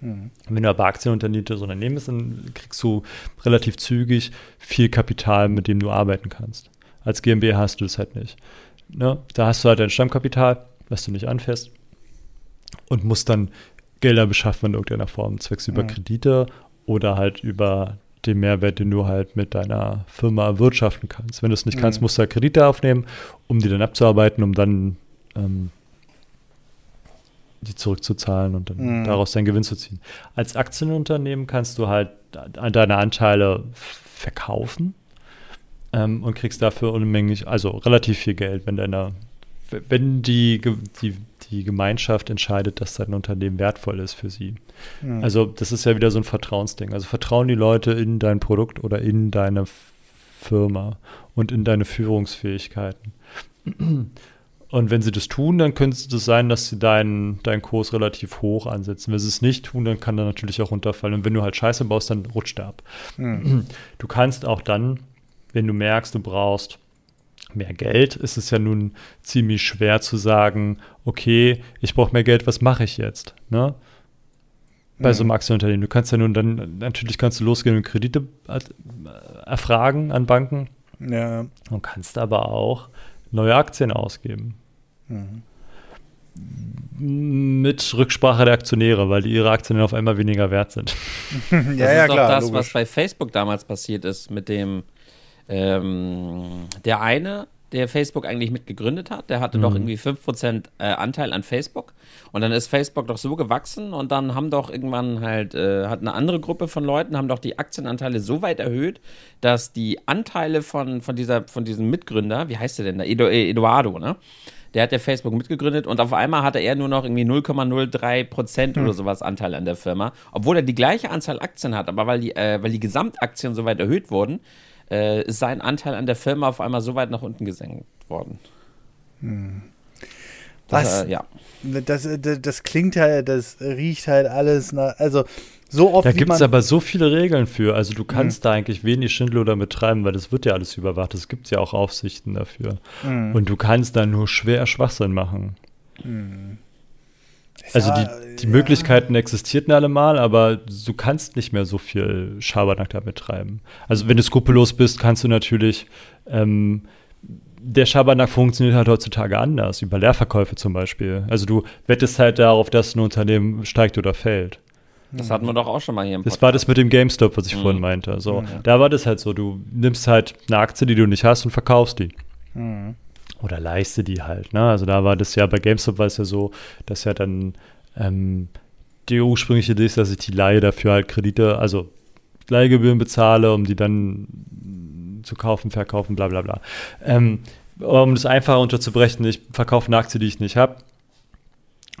Mhm. Wenn du aber aktiennotiertes Unternehmen bist, dann kriegst du relativ zügig viel Kapital, mit dem du arbeiten kannst. Als GmbH hast du das halt nicht. Ne? Da hast du halt dein Stammkapital, was du nicht anfährst und musst dann Gelder beschaffen in irgendeiner Form, zwecks über mhm. Kredite oder halt über den Mehrwert, den du halt mit deiner Firma erwirtschaften kannst. Wenn du es nicht mhm. kannst, musst du halt Kredite aufnehmen, um die dann abzuarbeiten, um dann ähm, die zurückzuzahlen und dann mhm. daraus deinen Gewinn zu ziehen. Als Aktienunternehmen kannst du halt deine Anteile verkaufen ähm, und kriegst dafür unmenglich, also relativ viel Geld, wenn deine, wenn die, die die Gemeinschaft entscheidet, dass dein Unternehmen wertvoll ist für sie. Mhm. Also das ist ja wieder so ein Vertrauensding. Also vertrauen die Leute in dein Produkt oder in deine Firma und in deine Führungsfähigkeiten. Und wenn sie das tun, dann könnte es sein, dass sie deinen, deinen Kurs relativ hoch ansetzen. Wenn sie es nicht tun, dann kann er natürlich auch runterfallen. Und wenn du halt Scheiße baust, dann rutscht er ab. Mhm. Du kannst auch dann, wenn du merkst, du brauchst mehr Geld, ist es ja nun ziemlich schwer zu sagen, okay, ich brauche mehr Geld, was mache ich jetzt? Ne? Bei mhm. so einem mhm. Aktienunternehmen. Du kannst ja nun dann, natürlich kannst du losgehen und Kredite äh, erfragen an Banken. Ja. Und kannst aber auch neue Aktien ausgeben. Mhm. Mit Rücksprache der Aktionäre, weil die ihre Aktien dann auf einmal weniger wert sind. ja, das ja, ist doch klar, das, logisch. was bei Facebook damals passiert ist mit dem ähm, der eine, der Facebook eigentlich mitgegründet hat, der hatte mhm. doch irgendwie 5% äh, Anteil an Facebook. Und dann ist Facebook doch so gewachsen und dann haben doch irgendwann halt, äh, hat eine andere Gruppe von Leuten, haben doch die Aktienanteile so weit erhöht, dass die Anteile von, von, dieser, von diesem Mitgründer, wie heißt der denn da? Edu äh, Eduardo, ne? Der hat ja Facebook mitgegründet und auf einmal hatte er nur noch irgendwie 0,03 Prozent oder hm. sowas Anteil an der Firma, obwohl er die gleiche Anzahl Aktien hat, aber weil die, äh, weil die Gesamtaktien so weit erhöht wurden, äh, ist sein Anteil an der Firma auf einmal so weit nach unten gesenkt worden. Hm. Was? Das, äh, ja. Das, das, das, klingt halt, das riecht halt alles nach, also so oft. Da gibt es aber so viele Regeln für. Also du kannst mhm. da eigentlich wenig Schindluder betreiben, weil das wird ja alles überwacht. Es gibt ja auch Aufsichten dafür. Mhm. Und du kannst da nur schwer Schwachsinn machen. Mhm. Also die, die ja. Möglichkeiten existierten alle mal, aber du kannst nicht mehr so viel Schabernack damit treiben. Also wenn du skrupellos bist, kannst du natürlich ähm, der Schabernack funktioniert halt heutzutage anders, über Leerverkäufe zum Beispiel. Also du wettest halt darauf, dass ein Unternehmen steigt oder fällt. Das hatten wir doch auch schon mal hier im Podcast. Das war das mit dem GameStop, was ich mhm. vorhin meinte. So, mhm. Da war das halt so, du nimmst halt eine Aktie, die du nicht hast und verkaufst die. Mhm oder leiste die halt. Ne? Also da war das ja bei GameStop war es ja so, dass ja dann ähm, die ursprüngliche Idee ist, dass ich die Leihe dafür halt Kredite, also Leihgebühren bezahle, um die dann zu kaufen, verkaufen, bla bla bla. Ähm, um das einfach unterzubrechen, ich verkaufe eine Aktie, die ich nicht habe,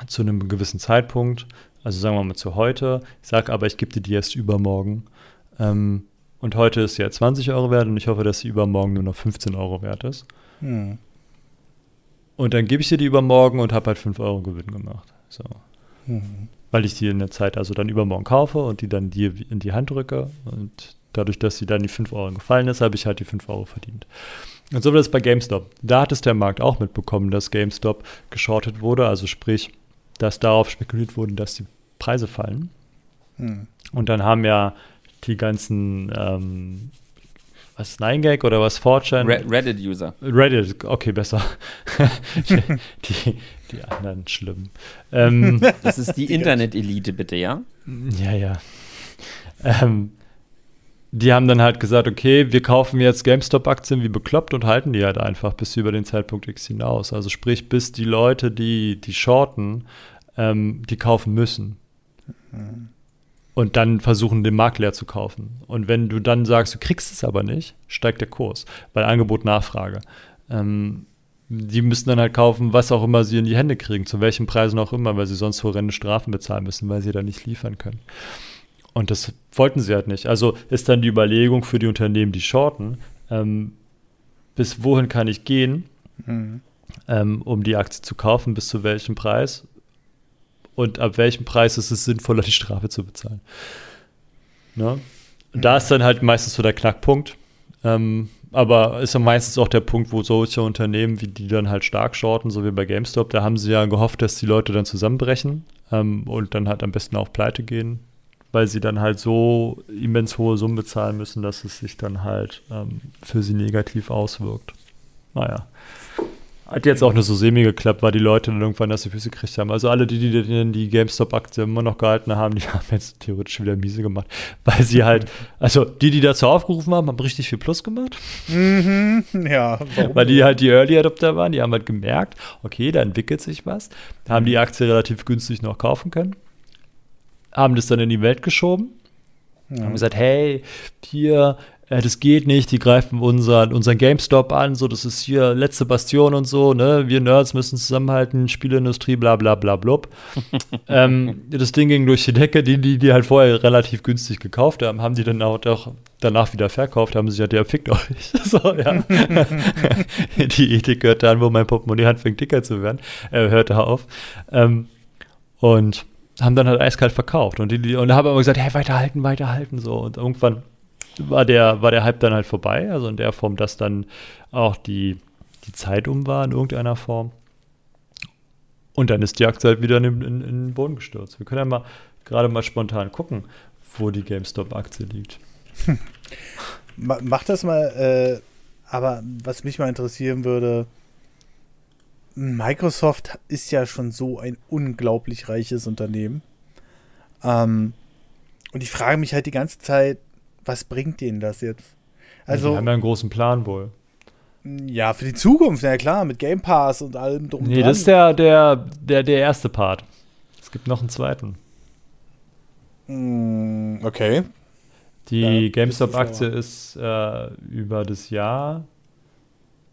zu einem gewissen Zeitpunkt, also sagen wir mal zu heute. Ich sage aber, ich gebe dir die erst übermorgen. Ähm, und heute ist ja 20 Euro wert und ich hoffe, dass sie übermorgen nur noch 15 Euro wert ist. Hm. Und dann gebe ich dir die übermorgen und habe halt 5 Euro Gewinn gemacht. So. Mhm. Weil ich die in der Zeit also dann übermorgen kaufe und die dann dir in die Hand drücke. Und dadurch, dass sie dann die 5 Euro gefallen ist, habe ich halt die 5 Euro verdient. Und so war das bei GameStop. Da hat es der Markt auch mitbekommen, dass GameStop geschortet wurde. Also sprich, dass darauf spekuliert wurde, dass die Preise fallen. Mhm. Und dann haben ja die ganzen ähm, was 9gag oder was 4chan? Reddit-User. Reddit, okay, besser. die, die, die, anderen schlimm. Ähm, das ist die, die Internet-Elite, bitte, ja? Ja, ja. Ähm, die haben dann halt gesagt, okay, wir kaufen jetzt GameStop-Aktien wie bekloppt und halten die halt einfach bis über den Zeitpunkt X hinaus. Also sprich, bis die Leute, die die shorten, ähm, die kaufen müssen. Mhm und dann versuchen, den Markt leer zu kaufen. Und wenn du dann sagst, du kriegst es aber nicht, steigt der Kurs, weil Angebot, Nachfrage. Ähm, die müssen dann halt kaufen, was auch immer sie in die Hände kriegen, zu welchen Preisen auch immer, weil sie sonst horrende Strafen bezahlen müssen, weil sie da nicht liefern können. Und das wollten sie halt nicht. Also ist dann die Überlegung für die Unternehmen, die shorten, ähm, bis wohin kann ich gehen, mhm. ähm, um die Aktie zu kaufen, bis zu welchem Preis und ab welchem Preis ist es sinnvoller, die Strafe zu bezahlen. Ne? Da ist dann halt meistens so der Knackpunkt. Ähm, aber ist ja meistens auch der Punkt, wo solche Unternehmen, wie die dann halt stark shorten, so wie bei GameStop, da haben sie ja gehofft, dass die Leute dann zusammenbrechen ähm, und dann halt am besten auch pleite gehen, weil sie dann halt so immens hohe Summen bezahlen müssen, dass es sich dann halt ähm, für sie negativ auswirkt. Naja. Hat jetzt auch nur so semi geklappt, weil die Leute dann irgendwann das die Füße gekriegt haben. Also alle, die die, die GameStop-Aktie immer noch gehalten haben, die haben jetzt theoretisch wieder miese gemacht. Weil sie halt, also die, die dazu aufgerufen haben, haben richtig viel Plus gemacht. Mhm, ja. Warum? Weil die halt die Early Adopter waren, die haben halt gemerkt, okay, da entwickelt sich was. Haben die Aktie relativ günstig noch kaufen können. Haben das dann in die Welt geschoben. Ja. Haben gesagt, hey, hier, äh, das geht nicht, die greifen unseren, unseren GameStop an, so, das ist hier letzte Bastion und so, ne, wir Nerds müssen zusammenhalten, Spieleindustrie, bla bla bla blub. ähm, das Ding ging durch die Decke, die, die, die halt vorher relativ günstig gekauft haben, haben die dann auch, auch danach wieder verkauft, haben sich ja, der fickt euch. so, ja. die Ethik gehört dann, wo mein Portemonnaie anfängt dicker zu werden, äh, hörte auf. Ähm, und haben dann halt eiskalt verkauft und die, die und da haben aber gesagt, hey, weiterhalten, weiterhalten, so und irgendwann war der, war der Hype dann halt vorbei. Also in der Form, dass dann auch die, die Zeit um war in irgendeiner Form. Und dann ist die Aktie halt wieder in, in, in den Boden gestürzt. Wir können ja mal gerade mal spontan gucken, wo die GameStop-Aktie liegt. Hm. Mach das mal, äh, aber was mich mal interessieren würde, Microsoft ist ja schon so ein unglaublich reiches Unternehmen. Ähm, und ich frage mich halt die ganze Zeit, was bringt denen das jetzt? Also, die haben ja einen großen Plan wohl. Ja, für die Zukunft, ja klar, mit Game Pass und allem drum. Nee, dran. das ist der, der, der, der erste Part. Es gibt noch einen zweiten. Mm, okay. Die GameStop-Aktie ist äh, über das Jahr,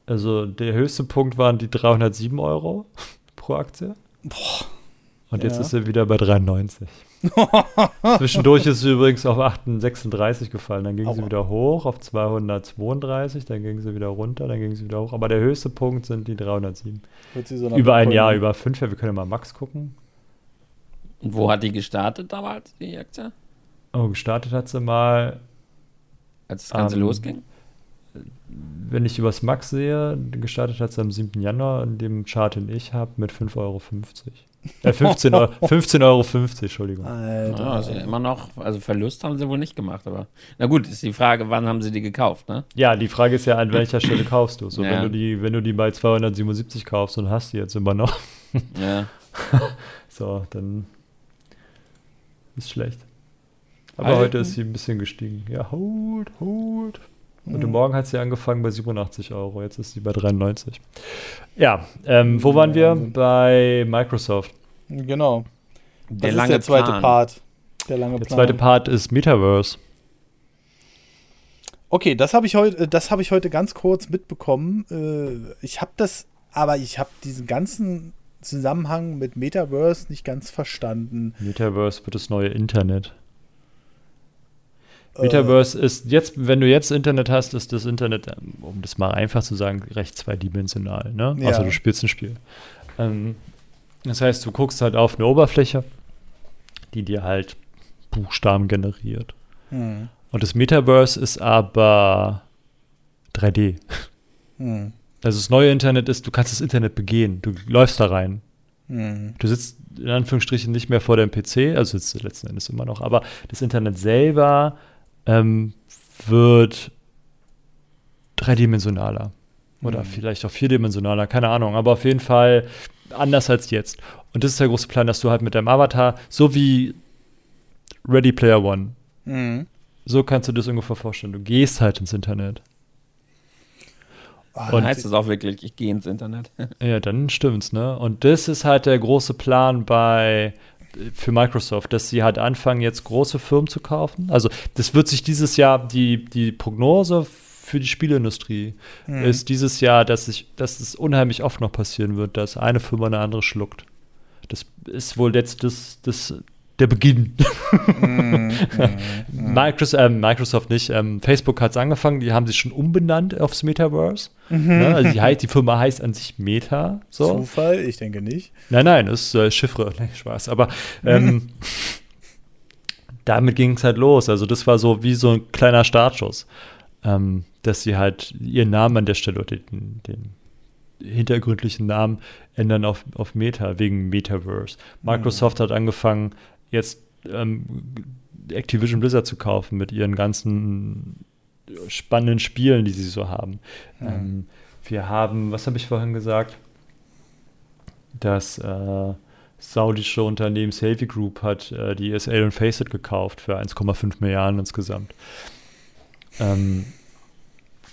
also der höchste Punkt waren die 307 Euro pro Aktie. Boah. Und jetzt ja. ist sie wieder bei 93. Zwischendurch ist sie übrigens auf 36 gefallen. Dann ging Aua. sie wieder hoch auf 232, dann ging sie wieder runter, dann ging sie wieder hoch. Aber der höchste Punkt sind die 307. So über ein Jahr, über fünf Jahre. Wir können ja mal Max gucken. Und wo hat die gestartet damals, die Aktie? Oh, gestartet hat sie mal. Als das Ganze ähm, losging? Wenn ich übers Max sehe, gestartet hat sie am 7. Januar, in dem Chart, den ich habe, mit 5,50 Euro. Äh, 15 Euro, 15,50 Euro, Entschuldigung. Alter. Ja, also immer noch, also Verlust haben sie wohl nicht gemacht, aber. Na gut, ist die Frage, wann haben sie die gekauft, ne? Ja, die Frage ist ja, an welcher Stelle kaufst du? So, ja. wenn du die, wenn du die bei 277 kaufst und hast die jetzt immer noch. Ja. so, dann ist schlecht. Aber Alten. heute ist sie ein bisschen gestiegen. Ja, hold, hold. Heute mhm. Morgen hat sie angefangen bei 87 Euro, jetzt ist sie bei 93. Ja, ähm, wo waren wir? Bei Microsoft. Genau. Der das lange ist der zweite Plan. Part. Der lange der Plan. zweite Part ist Metaverse. Okay, das habe ich heute, das habe ich heute ganz kurz mitbekommen. Äh, ich habe das, aber ich habe diesen ganzen Zusammenhang mit Metaverse nicht ganz verstanden. Metaverse wird das neue Internet. Äh. Metaverse äh, ist jetzt, wenn du jetzt Internet hast, ist das Internet, ähm, um das mal einfach zu sagen, recht zweidimensional, ne? Ja. Außer du spielst ein Spiel. Ähm, das heißt, du guckst halt auf eine Oberfläche, die dir halt Buchstaben generiert. Hm. Und das Metaverse ist aber 3D. Hm. Also das neue Internet ist, du kannst das Internet begehen. Du läufst da rein. Hm. Du sitzt in Anführungsstrichen nicht mehr vor deinem PC, also sitzt du letzten Endes immer noch, aber das Internet selber ähm, wird dreidimensionaler. Oder hm. vielleicht auch vierdimensionaler, keine Ahnung, aber auf jeden Fall anders als jetzt. Und das ist der große Plan, dass du halt mit deinem Avatar, so wie Ready Player One, mhm. So kannst du das ungefähr vorstellen. Du gehst halt ins Internet. Oh, und heißt das auch wirklich, ich gehe ins Internet. ja, dann stimmt's, ne? Und das ist halt der große Plan bei für Microsoft, dass sie halt anfangen, jetzt große Firmen zu kaufen. Also, das wird sich dieses Jahr, die, die Prognose für die Spieleindustrie mhm. ist dieses Jahr, dass, ich, dass es unheimlich oft noch passieren wird, dass eine Firma eine andere schluckt. Das ist wohl jetzt das, das der Beginn. Mm, mm. Microsoft, äh, Microsoft nicht, ähm, Facebook hat es angefangen, die haben sich schon umbenannt aufs Metaverse. Mhm. Ne? Also die, die, Firma heißt an sich Meta. So. Zufall? Ich denke nicht. Nein, nein, das ist äh, Chiffre, nee, Spaß. Aber ähm, damit ging es halt los. Also das war so wie so ein kleiner Startschuss, ähm, dass sie halt ihren Namen an der Stelle oder den, den hintergründlichen Namen ändern auf, auf Meta, wegen Metaverse. Microsoft mhm. hat angefangen, jetzt ähm, Activision Blizzard zu kaufen mit ihren ganzen spannenden Spielen, die sie so haben. Mhm. Ähm, wir haben, was habe ich vorhin gesagt? Das äh, saudische Unternehmen Selfie Group hat äh, die ESL und Faceit gekauft für 1,5 Milliarden insgesamt. Ähm,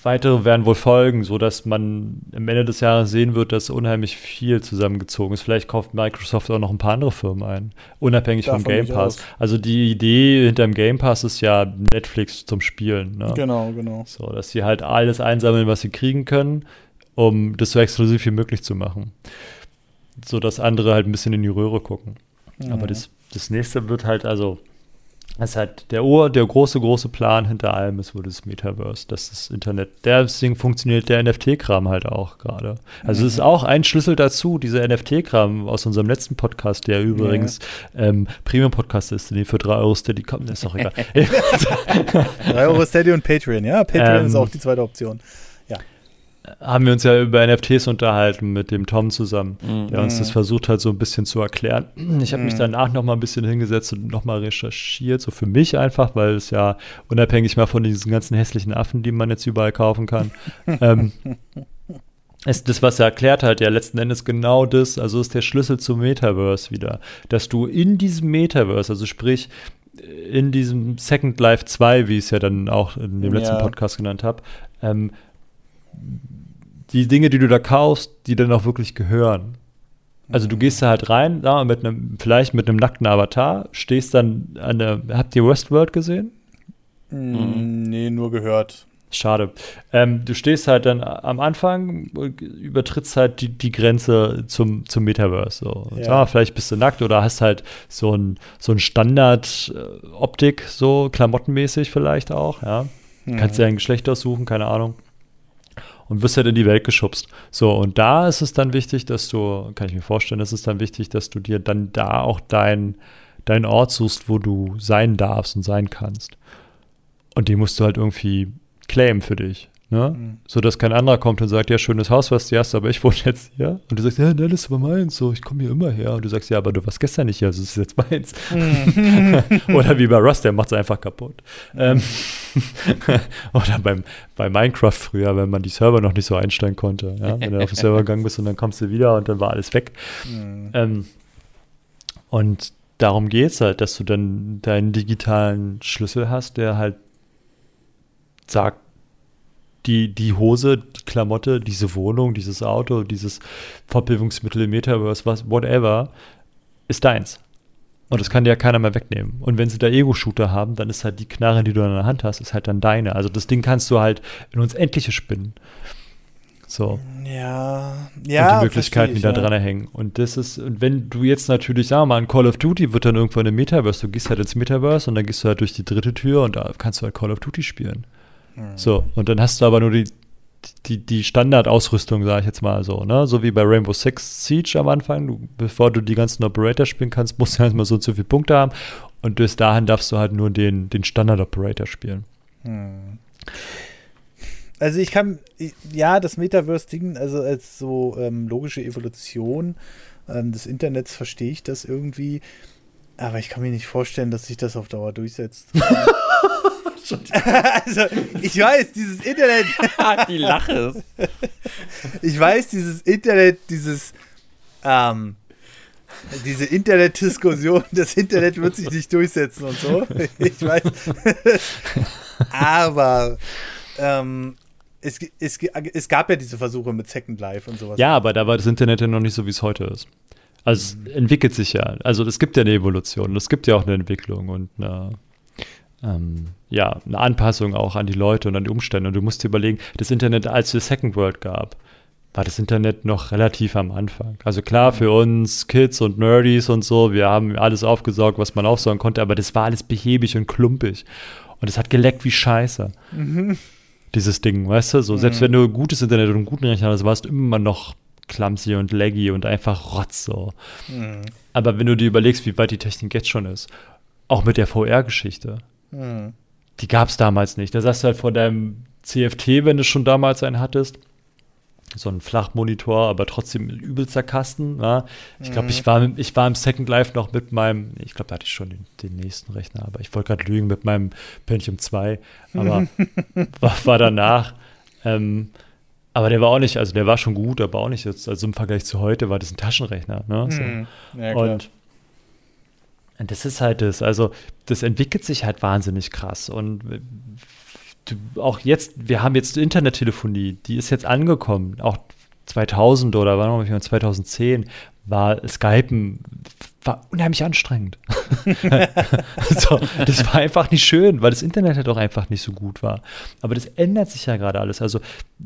weitere werden wohl folgen, sodass man am Ende des Jahres sehen wird, dass unheimlich viel zusammengezogen ist. Vielleicht kauft Microsoft auch noch ein paar andere Firmen ein, unabhängig Davon vom Game Pass. Also die Idee hinter dem Game Pass ist ja Netflix zum Spielen. Ne? Genau, genau. So, dass sie halt alles einsammeln, was sie kriegen können, um das so exklusiv wie möglich zu machen. So dass andere halt ein bisschen in die Röhre gucken. Mhm. Aber das, das nächste wird halt, also das ist halt der, Ohr, der große, große Plan hinter allem ist wohl das Metaverse, dass das Internet, deswegen funktioniert der NFT-Kram halt auch gerade. Also es ist auch ein Schlüssel dazu, dieser NFT-Kram aus unserem letzten Podcast, der übrigens ja. ähm, Premium-Podcast ist, den für 3 Euro Steady kommt, ist doch egal. 3 Euro Steady und Patreon, ja, Patreon ähm, ist auch die zweite Option haben wir uns ja über NFTs unterhalten mit dem Tom zusammen, mhm. der uns das versucht hat, so ein bisschen zu erklären. Ich habe mhm. mich danach noch mal ein bisschen hingesetzt und noch mal recherchiert, so für mich einfach, weil es ja unabhängig mal von diesen ganzen hässlichen Affen, die man jetzt überall kaufen kann, ähm, ist das, was er erklärt hat, ja letzten Endes genau das, also ist der Schlüssel zum Metaverse wieder, dass du in diesem Metaverse, also sprich in diesem Second Life 2, wie ich es ja dann auch in dem letzten ja. Podcast genannt habe, ähm, die Dinge, die du da kaufst, die dann auch wirklich gehören. Also du gehst da halt rein, da mit einem, vielleicht mit einem nackten Avatar, stehst dann an der, habt ihr Westworld gesehen? Mhm. Nee, nur gehört. Schade. Ähm, du stehst halt dann am Anfang, übertrittst halt die, die Grenze zum, zum Metaverse. So. Ja. ja. vielleicht bist du nackt oder hast halt so ein, so ein Standard-Optik, so klamottenmäßig vielleicht auch, ja. Mhm. Kannst dir ein Geschlecht aussuchen, keine Ahnung und wirst halt in die Welt geschubst. So, und da ist es dann wichtig, dass du, kann ich mir vorstellen, ist es dann wichtig, dass du dir dann da auch deinen dein Ort suchst, wo du sein darfst und sein kannst. Und den musst du halt irgendwie claimen für dich. Ne? Mhm. So dass kein anderer kommt und sagt, ja, schönes Haus, was du hast, aber ich wohne jetzt hier. Und du sagst, ja, das ist aber meins, so, ich komme hier immer her. Und du sagst, ja, aber du warst gestern nicht hier, also es ist jetzt meins. Mhm. Oder wie bei Rust, der macht es einfach kaputt. Mhm. Ähm, oder beim, bei Minecraft früher, wenn man die Server noch nicht so einstellen konnte. Ja? Wenn du auf den Server gegangen bist und dann kommst du wieder und dann war alles weg. Mhm. Ähm, und darum geht es halt, dass du dann deinen digitalen Schlüssel hast, der halt sagt, die, die Hose, die Klamotte, diese Wohnung, dieses Auto, dieses Fortbildungsmittel im Metaverse, was, whatever, ist deins. Und das kann dir ja keiner mehr wegnehmen. Und wenn sie da Ego-Shooter haben, dann ist halt die Knarre, die du in der Hand hast, ist halt dann deine. Also das Ding kannst du halt in uns Endliche spinnen. So. Ja, ja. Und die Möglichkeiten, ich, die da ja. dran hängen. Und das ist, und wenn du jetzt natürlich, sagen wir mal, ein Call of Duty wird dann irgendwann im Metaverse, du gehst halt ins Metaverse und dann gehst du halt durch die dritte Tür und da kannst du halt Call of Duty spielen. Hm. So, und dann hast du aber nur die, die, die Standardausrüstung, sage ich jetzt mal so, ne? So wie bei Rainbow Six Siege am Anfang. Du, bevor du die ganzen Operator spielen kannst, musst du erstmal so und so viele Punkte haben. Und bis dahin darfst du halt nur den, den Standard-Operator spielen. Hm. Also ich kann, ja, das Metaverse-Ding, also als so ähm, logische Evolution ähm, des Internets verstehe ich das irgendwie. Aber ich kann mir nicht vorstellen, dass sich das auf Dauer durchsetzt. also, ich weiß, dieses Internet. Die Lache. ich weiß, dieses Internet, dieses, ähm, diese Internetdiskussion, das Internet wird sich nicht durchsetzen und so. Ich weiß. Aber ähm, es, es, es gab ja diese Versuche mit Second Life und sowas. Ja, aber da war das Internet ja noch nicht so, wie es heute ist. Also es entwickelt sich ja. Also es gibt ja eine Evolution, es gibt ja auch eine Entwicklung und eine, ähm, ja, eine Anpassung auch an die Leute und an die Umstände. Und du musst dir überlegen, das Internet, als es Second World gab, war das Internet noch relativ am Anfang. Also klar, für uns Kids und Nerdies und so, wir haben alles aufgesaugt, was man aufsaugen konnte, aber das war alles behäbig und klumpig. Und es hat geleckt wie Scheiße. Mhm dieses Ding, weißt du? So, mhm. selbst wenn du gutes Internet und einen guten Rechner hast, warst du immer noch clumsy und laggy und einfach rotz so. Mhm. Aber wenn du dir überlegst, wie weit die Technik jetzt schon ist, auch mit der VR-Geschichte, mhm. die gab es damals nicht. Da saß du halt vor deinem CFT, wenn du schon damals einen hattest so ein Flachmonitor, aber trotzdem übelster Kasten. Ja. Ich glaube, mhm. ich, war, ich war im Second Life noch mit meinem, ich glaube, da hatte ich schon den, den, nächsten Rechner, aber ich wollte gerade lügen mit meinem Pentium 2, aber war, war, danach. Ähm, aber der war auch nicht, also der war schon gut, aber auch nicht jetzt, also im Vergleich zu heute war das ein Taschenrechner. Ne? So. Mhm. Ja, und, und das ist halt das, also das entwickelt sich halt wahnsinnig krass und auch jetzt, wir haben jetzt Internettelefonie, die ist jetzt angekommen, auch 2000 oder wann war 2010 war Skypen war unheimlich anstrengend. so, das war einfach nicht schön, weil das Internet halt auch einfach nicht so gut war. Aber das ändert sich ja gerade alles. Also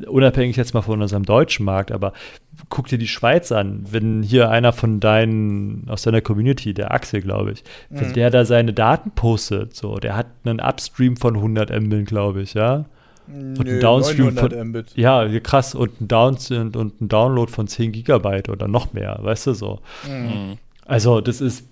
unabhängig jetzt mal von unserem deutschen Markt, aber guck dir die Schweiz an. Wenn hier einer von deinen, aus deiner Community, der Axel, glaube ich, wenn mhm. der da seine Daten postet, so, der hat einen Upstream von 100 Mbit, glaube ich, ja. Und Nö, ein Downstream von, Mbit. Ja, krass. Und ein, Down und, und ein Download von 10 Gigabyte oder noch mehr, weißt du so. Mhm. Also, das ist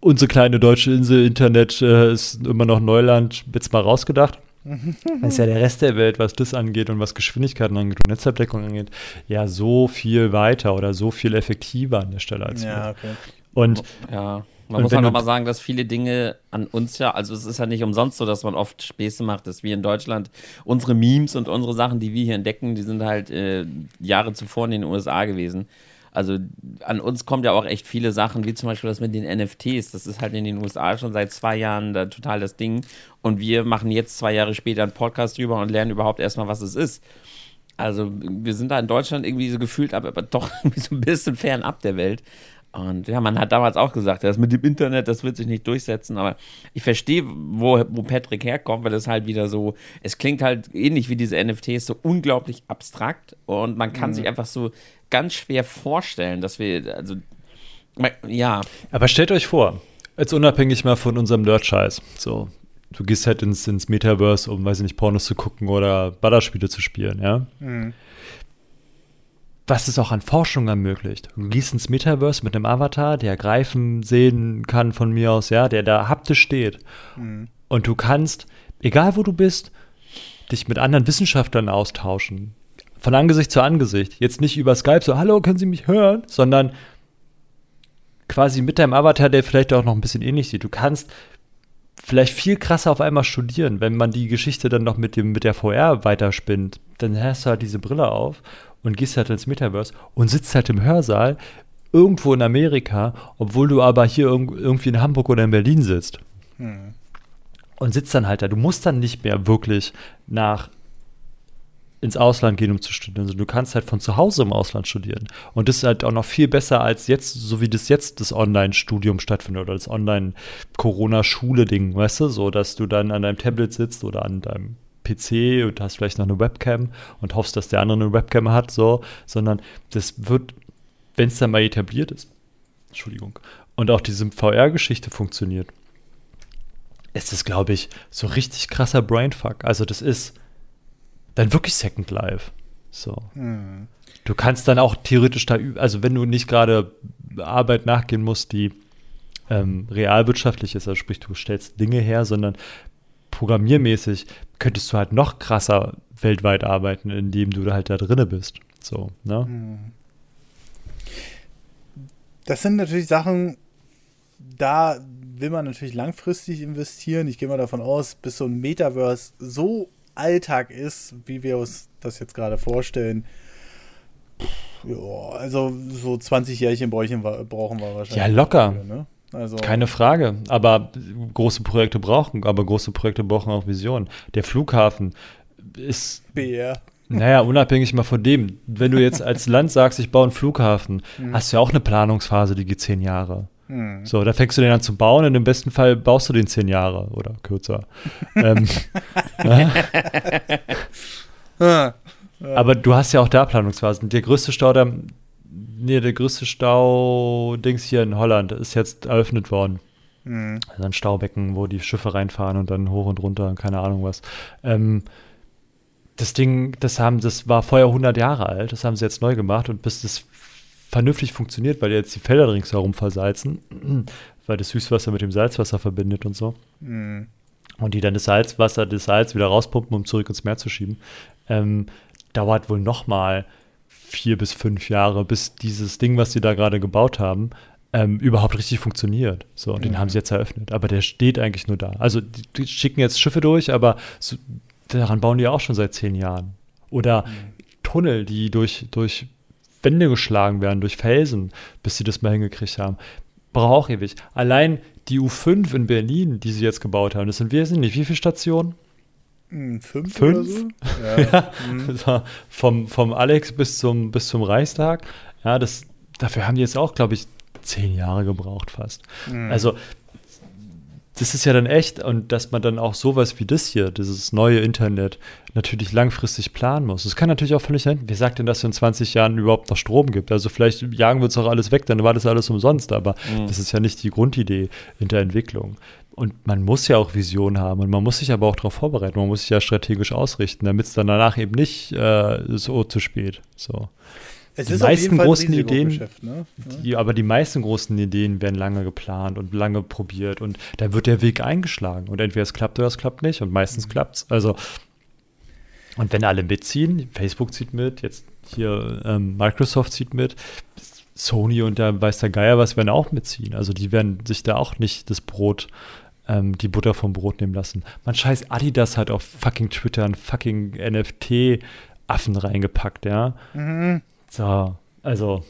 unsere kleine deutsche Insel Internet äh, ist immer noch Neuland, jetzt mal rausgedacht. Das ist ja der Rest der Welt, was das angeht und was Geschwindigkeiten angeht und Netzabdeckung angeht, ja so viel weiter oder so viel effektiver an der Stelle als ja, wir. Okay. Und ja. Man und muss halt nochmal sagen, dass viele Dinge an uns ja, also es ist ja nicht umsonst so, dass man oft Späße macht, dass wir in Deutschland unsere Memes und unsere Sachen, die wir hier entdecken, die sind halt äh, Jahre zuvor in den USA gewesen. Also an uns kommt ja auch echt viele Sachen, wie zum Beispiel das mit den NFTs. Das ist halt in den USA schon seit zwei Jahren da total das Ding. Und wir machen jetzt zwei Jahre später einen Podcast drüber und lernen überhaupt erstmal, was es ist. Also wir sind da in Deutschland irgendwie so gefühlt, aber, aber doch so ein bisschen fernab der Welt. Und ja, man hat damals auch gesagt, das mit dem Internet, das wird sich nicht durchsetzen, aber ich verstehe, wo, wo Patrick herkommt, weil das halt wieder so, es klingt halt ähnlich wie diese NFTs, so unglaublich abstrakt und man kann mhm. sich einfach so ganz schwer vorstellen, dass wir, also, ja. Aber stellt euch vor, jetzt unabhängig mal von unserem Nerd-Scheiß, so, du gehst halt ins, ins Metaverse, um, weiß ich nicht, Pornos zu gucken oder Ballerspiele zu spielen, ja. Mhm was es auch an Forschung ermöglicht. Du gehst ins Metaverse mit einem Avatar, der greifen sehen kann von mir aus, ja, der da haptisch steht. Mhm. Und du kannst, egal wo du bist, dich mit anderen Wissenschaftlern austauschen. Von Angesicht zu Angesicht. Jetzt nicht über Skype so, hallo, können Sie mich hören? Sondern quasi mit deinem Avatar, der vielleicht auch noch ein bisschen ähnlich sieht. Du kannst vielleicht viel krasser auf einmal studieren, wenn man die Geschichte dann noch mit, dem, mit der VR weiterspinnt. Dann hast du halt diese Brille auf und gehst halt ins Metaverse und sitzt halt im Hörsaal irgendwo in Amerika, obwohl du aber hier irgendwie in Hamburg oder in Berlin sitzt. Hm. Und sitzt dann halt da. Du musst dann nicht mehr wirklich nach ins Ausland gehen, um zu studieren. Also du kannst halt von zu Hause im Ausland studieren. Und das ist halt auch noch viel besser als jetzt, so wie das jetzt das Online-Studium stattfindet oder das Online-Corona-Schule-Ding, weißt du, so dass du dann an deinem Tablet sitzt oder an deinem PC und hast vielleicht noch eine Webcam und hoffst, dass der andere eine Webcam hat, so, sondern das wird, wenn es dann mal etabliert ist, Entschuldigung, und auch diese VR-Geschichte funktioniert, ist das, glaube ich, so richtig krasser Brainfuck. Also das ist dann wirklich Second Life. So. Hm. Du kannst dann auch theoretisch da, also wenn du nicht gerade Arbeit nachgehen musst, die ähm, realwirtschaftlich ist, also sprich, du stellst Dinge her, sondern programmiermäßig könntest du halt noch krasser weltweit arbeiten, indem du halt da drinne bist. So, ne? Hm. Das sind natürlich Sachen, da will man natürlich langfristig investieren. Ich gehe mal davon aus, bis so ein Metaverse so Alltag ist, wie wir uns das jetzt gerade vorstellen. Ja, also so 20 Jährchen brauchen wir, brauchen wir wahrscheinlich. Ja, locker. Dafür, ne? Also Keine Frage. Aber große Projekte brauchen, aber große Projekte brauchen auch Visionen. Der Flughafen ist. BR. Naja, unabhängig mal von dem. Wenn du jetzt als Land sagst, ich baue einen Flughafen, mhm. hast du ja auch eine Planungsphase, die geht zehn Jahre. Hm. So, da fängst du den an zu bauen und im besten Fall baust du den zehn Jahre oder kürzer. ähm, Aber du hast ja auch da Planungsphasen. Der größte Stau, der, nee, der größte Stau-Dings hier in Holland ist jetzt eröffnet worden. Mhm. Also ein Staubecken, wo die Schiffe reinfahren und dann hoch und runter, keine Ahnung was. Ähm, das Ding, das haben, das war vorher 100 Jahre alt, das haben sie jetzt neu gemacht und bis das vernünftig funktioniert, weil jetzt die Felder ringsherum versalzen, weil das Süßwasser mit dem Salzwasser verbindet und so. Mhm. Und die dann das Salzwasser, das Salz wieder rauspumpen, um zurück ins Meer zu schieben, ähm, dauert wohl nochmal vier bis fünf Jahre, bis dieses Ding, was sie da gerade gebaut haben, ähm, überhaupt richtig funktioniert. So, und den haben sie jetzt eröffnet. Aber der steht eigentlich nur da. Also, die, die schicken jetzt Schiffe durch, aber so, daran bauen die auch schon seit zehn Jahren. Oder mhm. Tunnel, die durch, durch Wände geschlagen werden, durch Felsen, bis sie das mal hingekriegt haben. Braucht auch ewig. Allein die U5 in Berlin, die sie jetzt gebaut haben, das sind wir sind nicht wie viele Stationen? Fünf, Fünf? oder so? Ja. ja. Mhm. vom, vom Alex bis zum, bis zum Reichstag. Ja, das, dafür haben die jetzt auch, glaube ich, zehn Jahre gebraucht fast. Mhm. Also das ist ja dann echt und dass man dann auch sowas wie das hier, dieses neue Internet, natürlich langfristig planen muss. Es kann natürlich auch völlig sein, wer sagt denn, dass es in 20 Jahren überhaupt noch Strom gibt? Also vielleicht jagen wir uns auch alles weg, dann war das alles umsonst, aber mhm. das ist ja nicht die Grundidee in der Entwicklung. Und man muss ja auch Visionen haben und man muss sich aber auch darauf vorbereiten, man muss sich ja strategisch ausrichten, damit es dann danach eben nicht äh, so zu spät. So. Es die meisten großen Ideen, ne? die, aber die meisten großen Ideen werden lange geplant und lange probiert und da wird der Weg eingeschlagen und entweder es klappt oder es klappt nicht und meistens mhm. klappt es. Also und wenn alle mitziehen, Facebook zieht mit, jetzt hier ähm, Microsoft zieht mit, Sony und da weiß der Geier was werden auch mitziehen. Also die werden sich da auch nicht das Brot, ähm, die Butter vom Brot nehmen lassen. Man scheiß Adidas hat auf fucking Twitter ein fucking NFT-Affen reingepackt, ja. Mhm. So, also,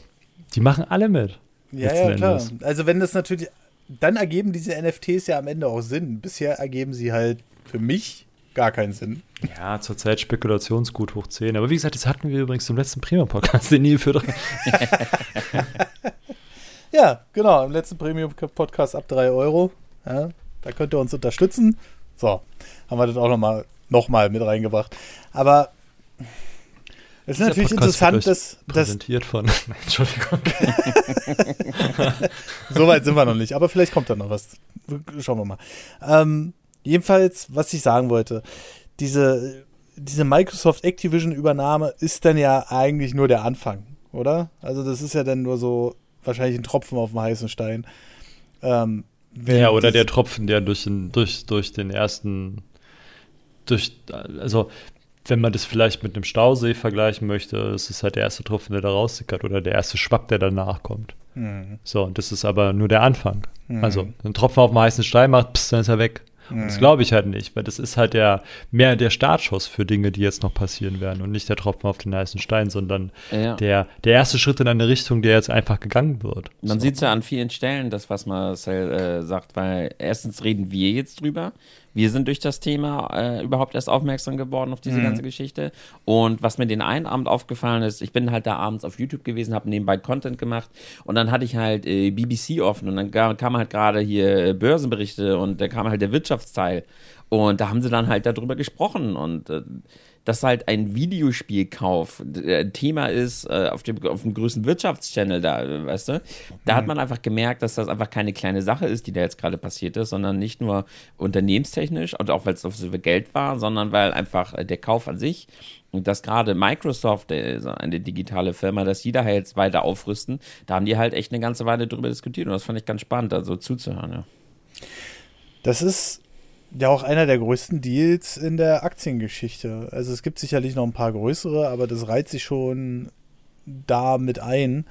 die machen alle mit. Ja, ja, klar. Also, wenn das natürlich, dann ergeben diese NFTs ja am Ende auch Sinn. Bisher ergeben sie halt für mich gar keinen Sinn. Ja, zurzeit Spekulationsgut hoch 10. Aber wie gesagt, das hatten wir übrigens im letzten Premium-Podcast, den nie für Ja, genau, im letzten Premium-Podcast ab 3 Euro. Ja, da könnt ihr uns unterstützen. So, haben wir das auch nochmal noch mal mit reingebracht. Aber es ist natürlich interessant, dass. Präsentiert von. Entschuldigung. so weit sind wir noch nicht, aber vielleicht kommt da noch was. Schauen wir mal. Ähm, jedenfalls, was ich sagen wollte, diese, diese Microsoft Activision-Übernahme ist dann ja eigentlich nur der Anfang, oder? Also, das ist ja dann nur so wahrscheinlich ein Tropfen auf dem heißen Stein. Ähm, ja, oder der Tropfen, der durch den, durch, durch den ersten durch, also wenn man das vielleicht mit einem Stausee vergleichen möchte, ist es halt der erste Tropfen, der da raussickert oder der erste Schwapp, der danach kommt. Mhm. So, und das ist aber nur der Anfang. Mhm. Also, ein Tropfen auf dem heißen Stein macht, pss, dann ist er weg. Mhm. Das glaube ich halt nicht, weil das ist halt der, mehr der Startschuss für Dinge, die jetzt noch passieren werden und nicht der Tropfen auf den heißen Stein, sondern ja. der, der erste Schritt in eine Richtung, der jetzt einfach gegangen wird. Man so. sieht es ja an vielen Stellen, das, was Marcel äh, sagt, weil erstens reden wir jetzt drüber, Wir sind durch das Thema äh, überhaupt erst aufmerksam geworden auf diese mhm. ganze Geschichte. Und was mir den einen Abend aufgefallen ist, ich bin halt da abends auf YouTube gewesen, habe nebenbei Content gemacht und dann hatte ich halt äh, BBC offen und dann kam halt gerade hier äh, Börsenberichte und da kam halt der Wirtschaftsteil. Und da haben sie dann halt darüber gesprochen und äh, dass halt ein Videospielkauf äh, Thema ist äh, auf, dem, auf dem größten Wirtschaftschannel da, weißt du? Da mhm. hat man einfach gemerkt, dass das einfach keine kleine Sache ist, die da jetzt gerade passiert ist, sondern nicht nur unternehmenstechnisch und auch weil es so viel Geld war, sondern weil einfach äh, der Kauf an sich und dass gerade Microsoft, äh, eine digitale Firma, dass die da jetzt weiter aufrüsten, da haben die halt echt eine ganze Weile drüber diskutiert und das fand ich ganz spannend, also zuzuhören, ja. Das ist ja auch einer der größten Deals in der Aktiengeschichte. Also es gibt sicherlich noch ein paar größere, aber das reiht sich schon da mit ein.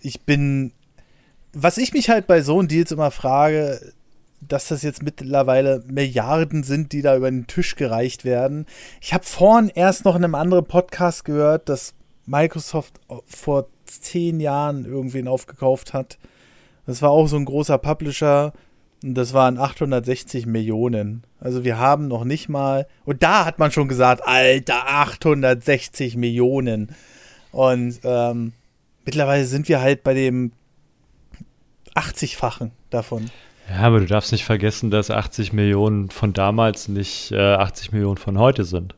Ich bin, was ich mich halt bei so einem Deals immer frage, dass das jetzt mittlerweile Milliarden sind, die da über den Tisch gereicht werden. Ich habe vorhin erst noch in einem anderen Podcast gehört, dass Microsoft vor zehn Jahren irgendwen aufgekauft hat. Das war auch so ein großer Publisher das waren 860 Millionen. Also wir haben noch nicht mal. Und da hat man schon gesagt, Alter, 860 Millionen. Und ähm, mittlerweile sind wir halt bei dem 80-fachen davon. Ja, aber du darfst nicht vergessen, dass 80 Millionen von damals nicht äh, 80 Millionen von heute sind.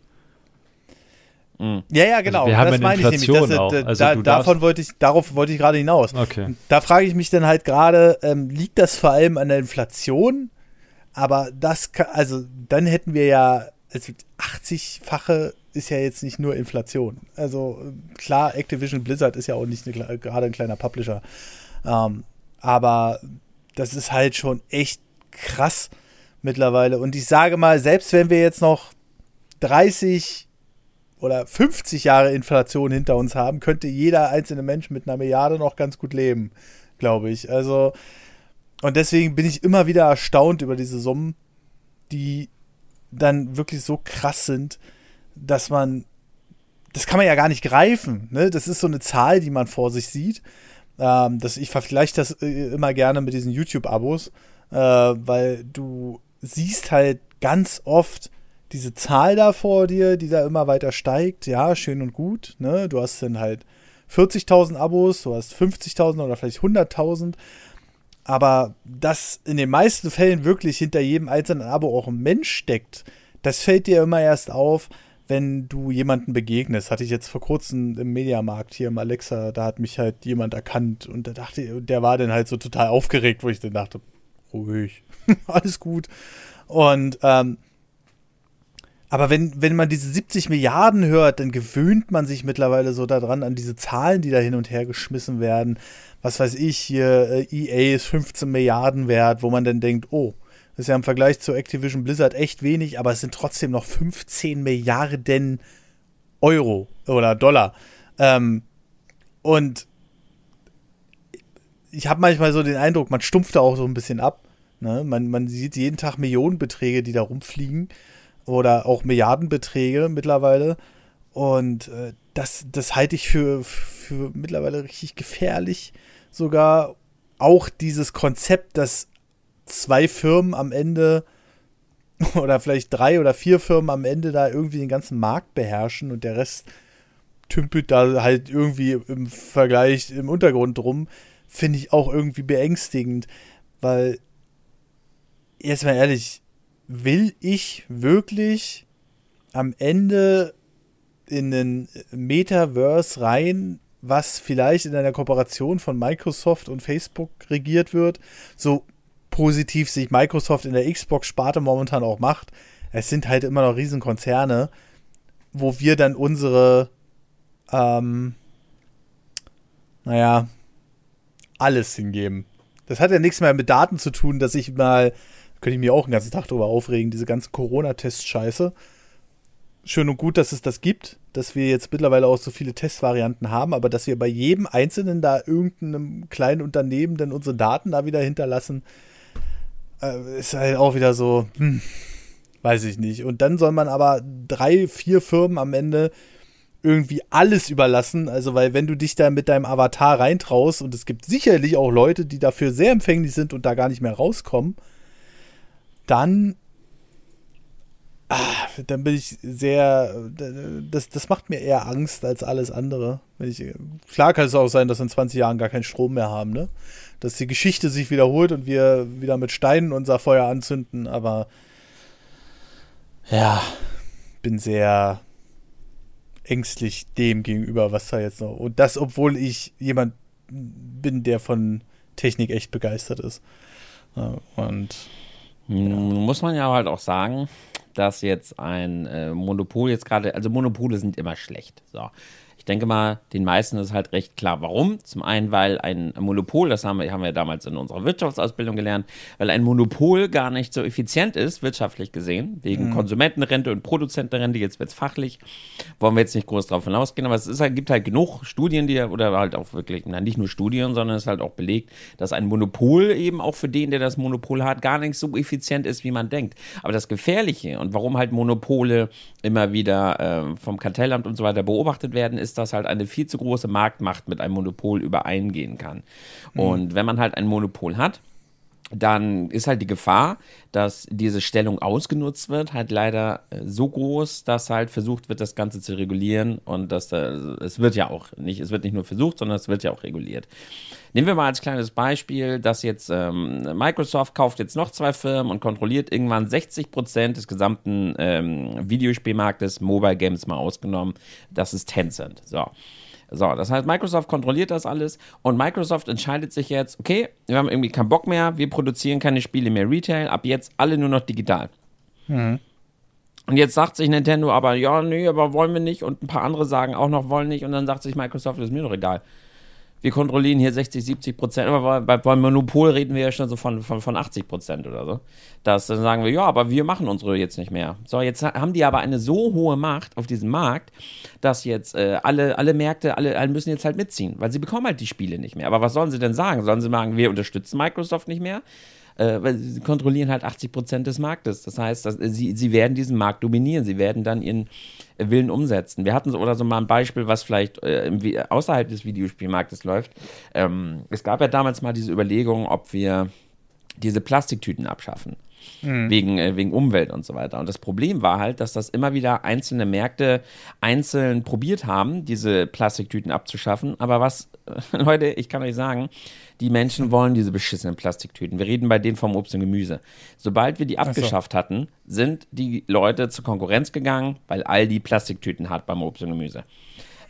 Mhm. Ja, ja, genau. Also wir haben das meine Inflation ich nämlich. Das, also da, davon wollte ich, darauf wollte ich gerade hinaus. Okay. Da frage ich mich dann halt gerade, ähm, liegt das vor allem an der Inflation? Aber das, kann, also dann hätten wir ja, also 80-fache ist ja jetzt nicht nur Inflation. Also klar, Activision Blizzard ist ja auch nicht eine, gerade ein kleiner Publisher. Ähm, aber das ist halt schon echt krass mittlerweile. Und ich sage mal, selbst wenn wir jetzt noch 30 oder 50 Jahre Inflation hinter uns haben, könnte jeder einzelne Mensch mit einer Milliarde noch ganz gut leben, glaube ich. Also, und deswegen bin ich immer wieder erstaunt über diese Summen, die dann wirklich so krass sind, dass man, das kann man ja gar nicht greifen. Ne? Das ist so eine Zahl, die man vor sich sieht. Ähm, das, ich vergleiche das äh, immer gerne mit diesen YouTube-Abos, äh, weil du siehst halt ganz oft, diese Zahl da vor dir, die da immer weiter steigt, ja, schön und gut. Ne? Du hast dann halt 40.000 Abos, du hast 50.000 oder vielleicht 100.000. Aber dass in den meisten Fällen wirklich hinter jedem einzelnen Abo auch ein Mensch steckt, das fällt dir immer erst auf, wenn du jemanden begegnest. Hatte ich jetzt vor kurzem im Mediamarkt hier im Alexa, da hat mich halt jemand erkannt und da dachte, der war dann halt so total aufgeregt, wo ich dann dachte, ruhig, alles gut. Und ähm, aber wenn, wenn man diese 70 Milliarden hört, dann gewöhnt man sich mittlerweile so daran, an diese Zahlen, die da hin und her geschmissen werden. Was weiß ich, hier äh, EA ist 15 Milliarden wert, wo man dann denkt, oh, das ist ja im Vergleich zu Activision Blizzard echt wenig, aber es sind trotzdem noch 15 Milliarden Euro oder Dollar. Ähm, und ich habe manchmal so den Eindruck, man stumpft da auch so ein bisschen ab. Ne? Man, man sieht jeden Tag Millionenbeträge, die da rumfliegen oder auch Milliardenbeträge mittlerweile. Und äh, das, das halte ich für, für mittlerweile richtig gefährlich. Sogar auch dieses Konzept, dass zwei Firmen am Ende oder vielleicht drei oder vier Firmen am Ende da irgendwie den ganzen Markt beherrschen und der Rest tümpelt da halt irgendwie im Vergleich im Untergrund drum, finde ich auch irgendwie beängstigend, weil jetzt mal ehrlich, will ich wirklich am Ende in den Metaverse rein, was vielleicht in einer Kooperation von Microsoft und Facebook regiert wird, so positiv sich Microsoft in der Xbox-Sparte momentan auch macht. Es sind halt immer noch Riesenkonzerne, wo wir dann unsere, ähm, naja, alles hingeben. Das hat ja nichts mehr mit Daten zu tun, dass ich mal könnte ich mir auch den ganzen Tag darüber aufregen, diese ganze Corona-Test-Scheiße. Schön und gut, dass es das gibt, dass wir jetzt mittlerweile auch so viele Testvarianten haben, aber dass wir bei jedem Einzelnen da irgendeinem kleinen Unternehmen dann unsere Daten da wieder hinterlassen, äh, ist halt auch wieder so, hm, weiß ich nicht. Und dann soll man aber drei, vier Firmen am Ende irgendwie alles überlassen. Also, weil wenn du dich da mit deinem Avatar reintraust, und es gibt sicherlich auch Leute, die dafür sehr empfänglich sind und da gar nicht mehr rauskommen, dann Ah, dann bin ich sehr. Das, das macht mir eher Angst als alles andere. Ich, klar kann es auch sein, dass wir in 20 Jahren gar keinen Strom mehr haben, ne? Dass die Geschichte sich wiederholt und wir wieder mit Steinen unser Feuer anzünden, aber ja, bin sehr ängstlich dem gegenüber, was da jetzt noch. Und das, obwohl ich jemand bin, der von Technik echt begeistert ist. Und ja. muss man ja halt auch sagen, dass jetzt ein äh, Monopol jetzt gerade, also Monopole sind immer schlecht. So denke mal, den meisten ist halt recht klar, warum. Zum einen, weil ein Monopol, das haben wir, haben wir damals in unserer Wirtschaftsausbildung gelernt, weil ein Monopol gar nicht so effizient ist, wirtschaftlich gesehen, wegen mhm. Konsumentenrente und Produzentenrente. Jetzt wird es fachlich, wollen wir jetzt nicht groß drauf hinausgehen, aber es ist halt, gibt halt genug Studien, die oder halt auch wirklich, na, nicht nur Studien, sondern es ist halt auch belegt, dass ein Monopol eben auch für den, der das Monopol hat, gar nicht so effizient ist, wie man denkt. Aber das Gefährliche und warum halt Monopole immer wieder äh, vom Kartellamt und so weiter beobachtet werden, ist, dass halt eine viel zu große Marktmacht mit einem Monopol übereingehen kann. Mhm. Und wenn man halt ein Monopol hat, dann ist halt die Gefahr, dass diese Stellung ausgenutzt wird, halt leider äh, so groß, dass halt versucht wird, das Ganze zu regulieren und dass da, es wird ja auch nicht, es wird nicht nur versucht, sondern es wird ja auch reguliert. Nehmen wir mal als kleines Beispiel, dass jetzt ähm, Microsoft kauft jetzt noch zwei Firmen und kontrolliert irgendwann 60 Prozent des gesamten ähm, Videospielmarktes, Mobile Games mal ausgenommen. Das ist Tencent. So. So, das heißt, Microsoft kontrolliert das alles und Microsoft entscheidet sich jetzt, okay, wir haben irgendwie keinen Bock mehr, wir produzieren keine Spiele mehr Retail, ab jetzt alle nur noch digital. Mhm. Und jetzt sagt sich Nintendo aber, ja, nee, aber wollen wir nicht und ein paar andere sagen auch noch, wollen nicht und dann sagt sich Microsoft, ist mir doch egal wir kontrollieren hier 60, 70 Prozent, aber bei, beim Monopol reden wir ja schon so von, von, von 80 Prozent oder so. Das, dann sagen wir, ja, aber wir machen unsere jetzt nicht mehr. So, jetzt haben die aber eine so hohe Macht auf diesem Markt, dass jetzt äh, alle, alle Märkte, alle, alle müssen jetzt halt mitziehen, weil sie bekommen halt die Spiele nicht mehr. Aber was sollen sie denn sagen? Sollen sie sagen, wir unterstützen Microsoft nicht mehr? Äh, weil sie kontrollieren halt 80 Prozent des Marktes. Das heißt, dass, sie, sie werden diesen Markt dominieren. Sie werden dann ihren Willen umsetzen. Wir hatten so oder so mal ein Beispiel, was vielleicht äh, außerhalb des Videospielmarktes läuft. Ähm, es gab ja damals mal diese Überlegung, ob wir diese Plastiktüten abschaffen. Mhm. Wegen, äh, wegen Umwelt und so weiter. Und das Problem war halt, dass das immer wieder einzelne Märkte einzeln probiert haben, diese Plastiktüten abzuschaffen. Aber was, Leute, ich kann euch sagen, die Menschen wollen diese beschissenen Plastiktüten. Wir reden bei denen vom Obst und Gemüse. Sobald wir die abgeschafft so. hatten, sind die Leute zur Konkurrenz gegangen, weil all die Plastiktüten hat beim Obst und Gemüse.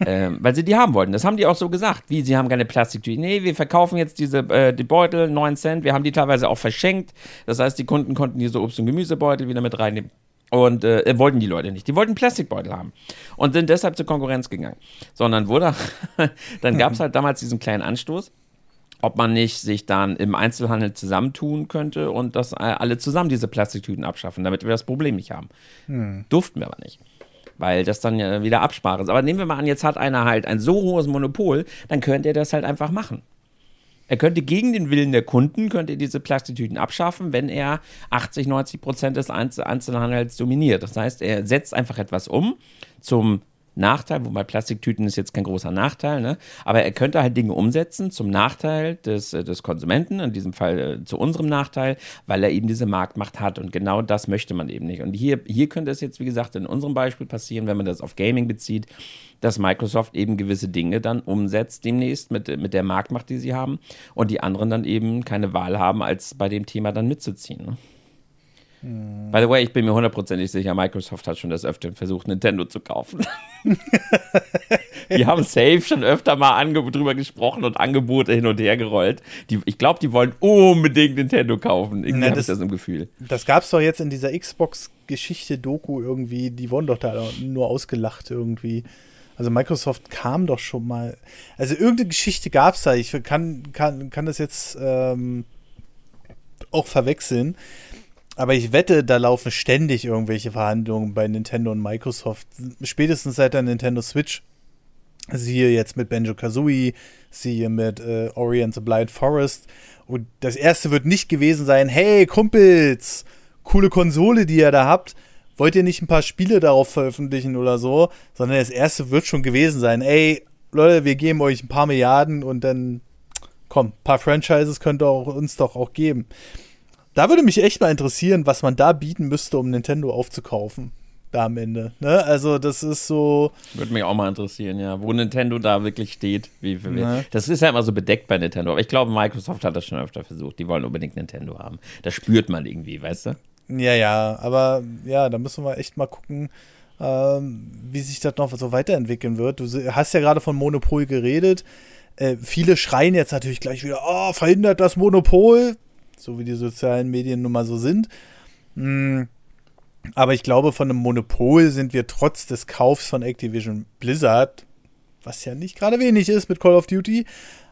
Ähm, weil sie die haben wollten. Das haben die auch so gesagt. Wie, sie haben keine Plastiktüten. Nee, wir verkaufen jetzt diese äh, die Beutel, 9 Cent. Wir haben die teilweise auch verschenkt. Das heißt, die Kunden konnten diese Obst- und Gemüsebeutel wieder mit reinnehmen. Und äh, wollten die Leute nicht. Die wollten Plastikbeutel haben. Und sind deshalb zur Konkurrenz gegangen. Sondern wurde, dann gab es halt damals diesen kleinen Anstoß ob man nicht sich dann im Einzelhandel zusammentun könnte und das alle zusammen diese Plastiktüten abschaffen, damit wir das Problem nicht haben. Hm. Durften wir aber nicht. Weil das dann ja wieder Absprache ist. Aber nehmen wir mal an, jetzt hat einer halt ein so hohes Monopol, dann könnte er das halt einfach machen. Er könnte gegen den Willen der Kunden, könnte diese Plastiktüten abschaffen, wenn er 80, 90 Prozent des Einzelhandels dominiert. Das heißt, er setzt einfach etwas um zum Nachteil, wobei Plastiktüten ist jetzt kein großer Nachteil, ne? aber er könnte halt Dinge umsetzen zum Nachteil des, äh, des Konsumenten, in diesem Fall äh, zu unserem Nachteil, weil er eben diese Marktmacht hat und genau das möchte man eben nicht. Und hier, hier könnte es jetzt, wie gesagt, in unserem Beispiel passieren, wenn man das auf Gaming bezieht, dass Microsoft eben gewisse Dinge dann umsetzt demnächst mit, mit der Marktmacht, die sie haben und die anderen dann eben keine Wahl haben, als bei dem Thema dann mitzuziehen. Ne? Hm. By the way, ich bin mir hundertprozentig sicher, Microsoft hat schon das öfter versucht, Nintendo zu kaufen. die haben safe schon öfter mal drüber gesprochen und Angebote hin und her gerollt. Die, ich glaube, die wollen unbedingt Nintendo kaufen. Irgendwie habe ich das im Gefühl. Das gab es doch jetzt in dieser Xbox-Geschichte-Doku irgendwie. Die wurden doch da nur ausgelacht irgendwie. Also Microsoft kam doch schon mal. Also irgendeine Geschichte gab es da. Ich kann, kann, kann das jetzt ähm, auch verwechseln. Aber ich wette, da laufen ständig irgendwelche Verhandlungen bei Nintendo und Microsoft. Spätestens seit der Nintendo Switch. Siehe jetzt mit Benjo Kazooie, siehe mit äh, Ori the Blind Forest. Und das erste wird nicht gewesen sein: hey, Kumpels, coole Konsole, die ihr da habt. Wollt ihr nicht ein paar Spiele darauf veröffentlichen oder so? Sondern das erste wird schon gewesen sein: ey, Leute, wir geben euch ein paar Milliarden und dann, komm, ein paar Franchises könnt ihr auch, uns doch auch geben Da würde mich echt mal interessieren, was man da bieten müsste, um Nintendo aufzukaufen. Da am Ende. Ne? Also, das ist so. Würde mich auch mal interessieren, ja. Wo Nintendo da wirklich steht. Wie, wie, ne? Das ist ja immer so bedeckt bei Nintendo. Aber ich glaube, Microsoft hat das schon öfter versucht. Die wollen unbedingt Nintendo haben. Das spürt man irgendwie, weißt du? Ja, ja. Aber ja, da müssen wir echt mal gucken, ähm, wie sich das noch so weiterentwickeln wird. Du hast ja gerade von Monopol geredet. Äh, viele schreien jetzt natürlich gleich wieder, oh, verhindert das Monopol, so wie die sozialen Medien nun mal so sind. Hm. Aber ich glaube, von einem Monopol sind wir trotz des Kaufs von Activision Blizzard, was ja nicht gerade wenig ist mit Call of Duty,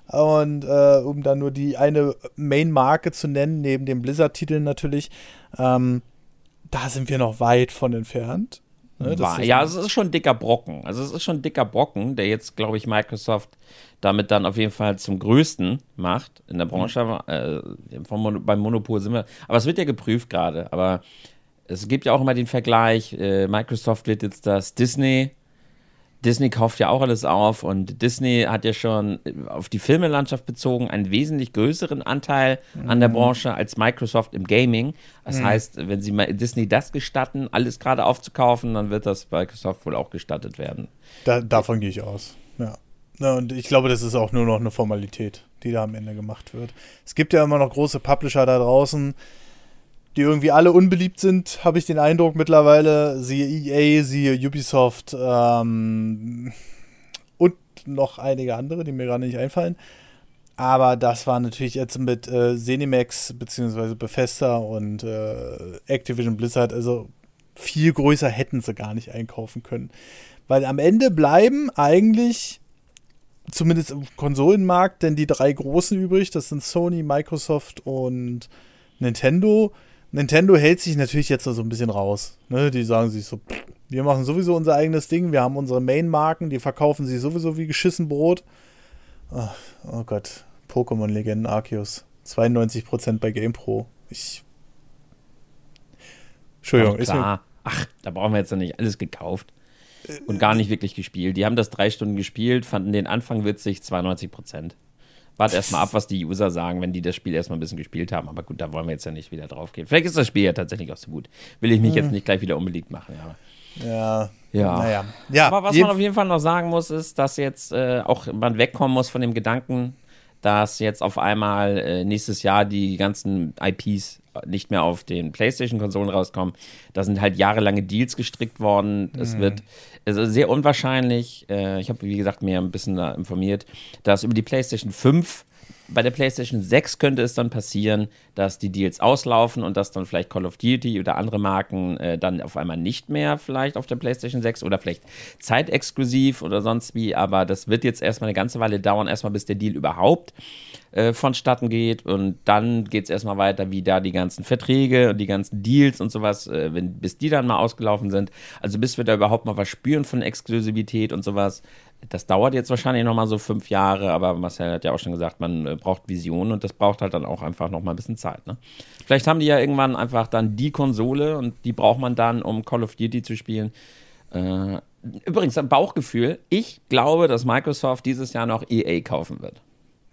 und äh, um dann nur die eine Main-Marke zu nennen, neben dem Blizzard-Titeln natürlich, ähm, da sind wir noch weit von entfernt. Ne, War, ja, es ist schon ein dicker Brocken. Also es ist schon ein dicker Brocken, der jetzt, glaube ich, Microsoft damit dann auf jeden Fall zum größten macht in der Branche. Mhm. Äh, vom, beim Monopol sind wir. Aber es wird ja geprüft gerade. Aber es gibt ja auch immer den Vergleich, äh, Microsoft wird jetzt das Disney Disney kauft ja auch alles auf und Disney hat ja schon auf die Filmelandschaft bezogen einen wesentlich größeren Anteil mhm. an der mhm. Branche als Microsoft im Gaming. Das mhm. heißt, wenn sie Disney das gestatten, alles gerade aufzukaufen, dann wird das Microsoft wohl auch gestattet werden. Da, davon gehe ich aus. Ja. ja. Und ich glaube, das ist auch nur noch eine Formalität, die da am Ende gemacht wird. Es gibt ja immer noch große Publisher da draußen, die irgendwie alle unbeliebt sind, habe ich den Eindruck mittlerweile. Siehe EA, siehe Ubisoft ähm, und noch einige andere, die mir gerade nicht einfallen. Aber das war natürlich jetzt mit äh, Zenimax bzw. Bethesda und äh, Activision Blizzard, also viel größer hätten sie gar nicht einkaufen können. Weil am Ende bleiben eigentlich, zumindest im Konsolenmarkt, denn die drei großen übrig, das sind Sony, Microsoft und Nintendo. Nintendo hält sich natürlich jetzt so ein bisschen raus. Ne? Die sagen sich so, wir machen sowieso unser eigenes Ding, wir haben unsere Main-Marken, die verkaufen sie sowieso wie geschissen Brot. Oh, oh Gott, Pokémon-Legenden Arceus. 92% bei GamePro. Ich. Entschuldigung, ist klar. Ach, da brauchen wir jetzt noch nicht alles gekauft. Und gar nicht wirklich gespielt. Die haben das drei Stunden gespielt, fanden den Anfang witzig, 92 Warte erstmal ab, was die User sagen, wenn die das Spiel erstmal ein bisschen gespielt haben. Aber gut, da wollen wir jetzt ja nicht wieder drauf gehen. Vielleicht ist das Spiel ja tatsächlich auch so gut. Will ich mich hm. jetzt nicht gleich wieder unbeliebt machen. Ja. Ja. Ja. Naja. ja. Aber was man auf jeden Fall noch sagen muss, ist, dass jetzt äh, auch man wegkommen muss von dem Gedanken, dass jetzt auf einmal äh, nächstes Jahr die ganzen IPs nicht mehr auf den PlayStation-Konsolen rauskommen. Da sind halt jahrelange Deals gestrickt worden. Mhm. Es wird also sehr unwahrscheinlich, äh, ich habe wie gesagt mir ein bisschen da informiert, dass über die PlayStation 5 bei der PlayStation 6 könnte es dann passieren, dass die Deals auslaufen und dass dann vielleicht Call of Duty oder andere Marken äh, dann auf einmal nicht mehr vielleicht auf der PlayStation 6 oder vielleicht zeitexklusiv oder sonst wie. Aber das wird jetzt erstmal eine ganze Weile dauern, erstmal bis der Deal überhaupt äh, vonstatten geht. Und dann geht es erstmal weiter, wie da die ganzen Verträge und die ganzen Deals und sowas, äh, wenn, bis die dann mal ausgelaufen sind. Also bis wir da überhaupt mal was spüren von Exklusivität und sowas, das dauert jetzt wahrscheinlich noch mal so fünf Jahre, aber Marcel hat ja auch schon gesagt, man äh, braucht Visionen und das braucht halt dann auch einfach noch mal ein bisschen Zeit. Ne? Vielleicht haben die ja irgendwann einfach dann die Konsole und die braucht man dann, um Call of Duty zu spielen. Äh, übrigens, ein Bauchgefühl. Ich glaube, dass Microsoft dieses Jahr noch EA kaufen wird.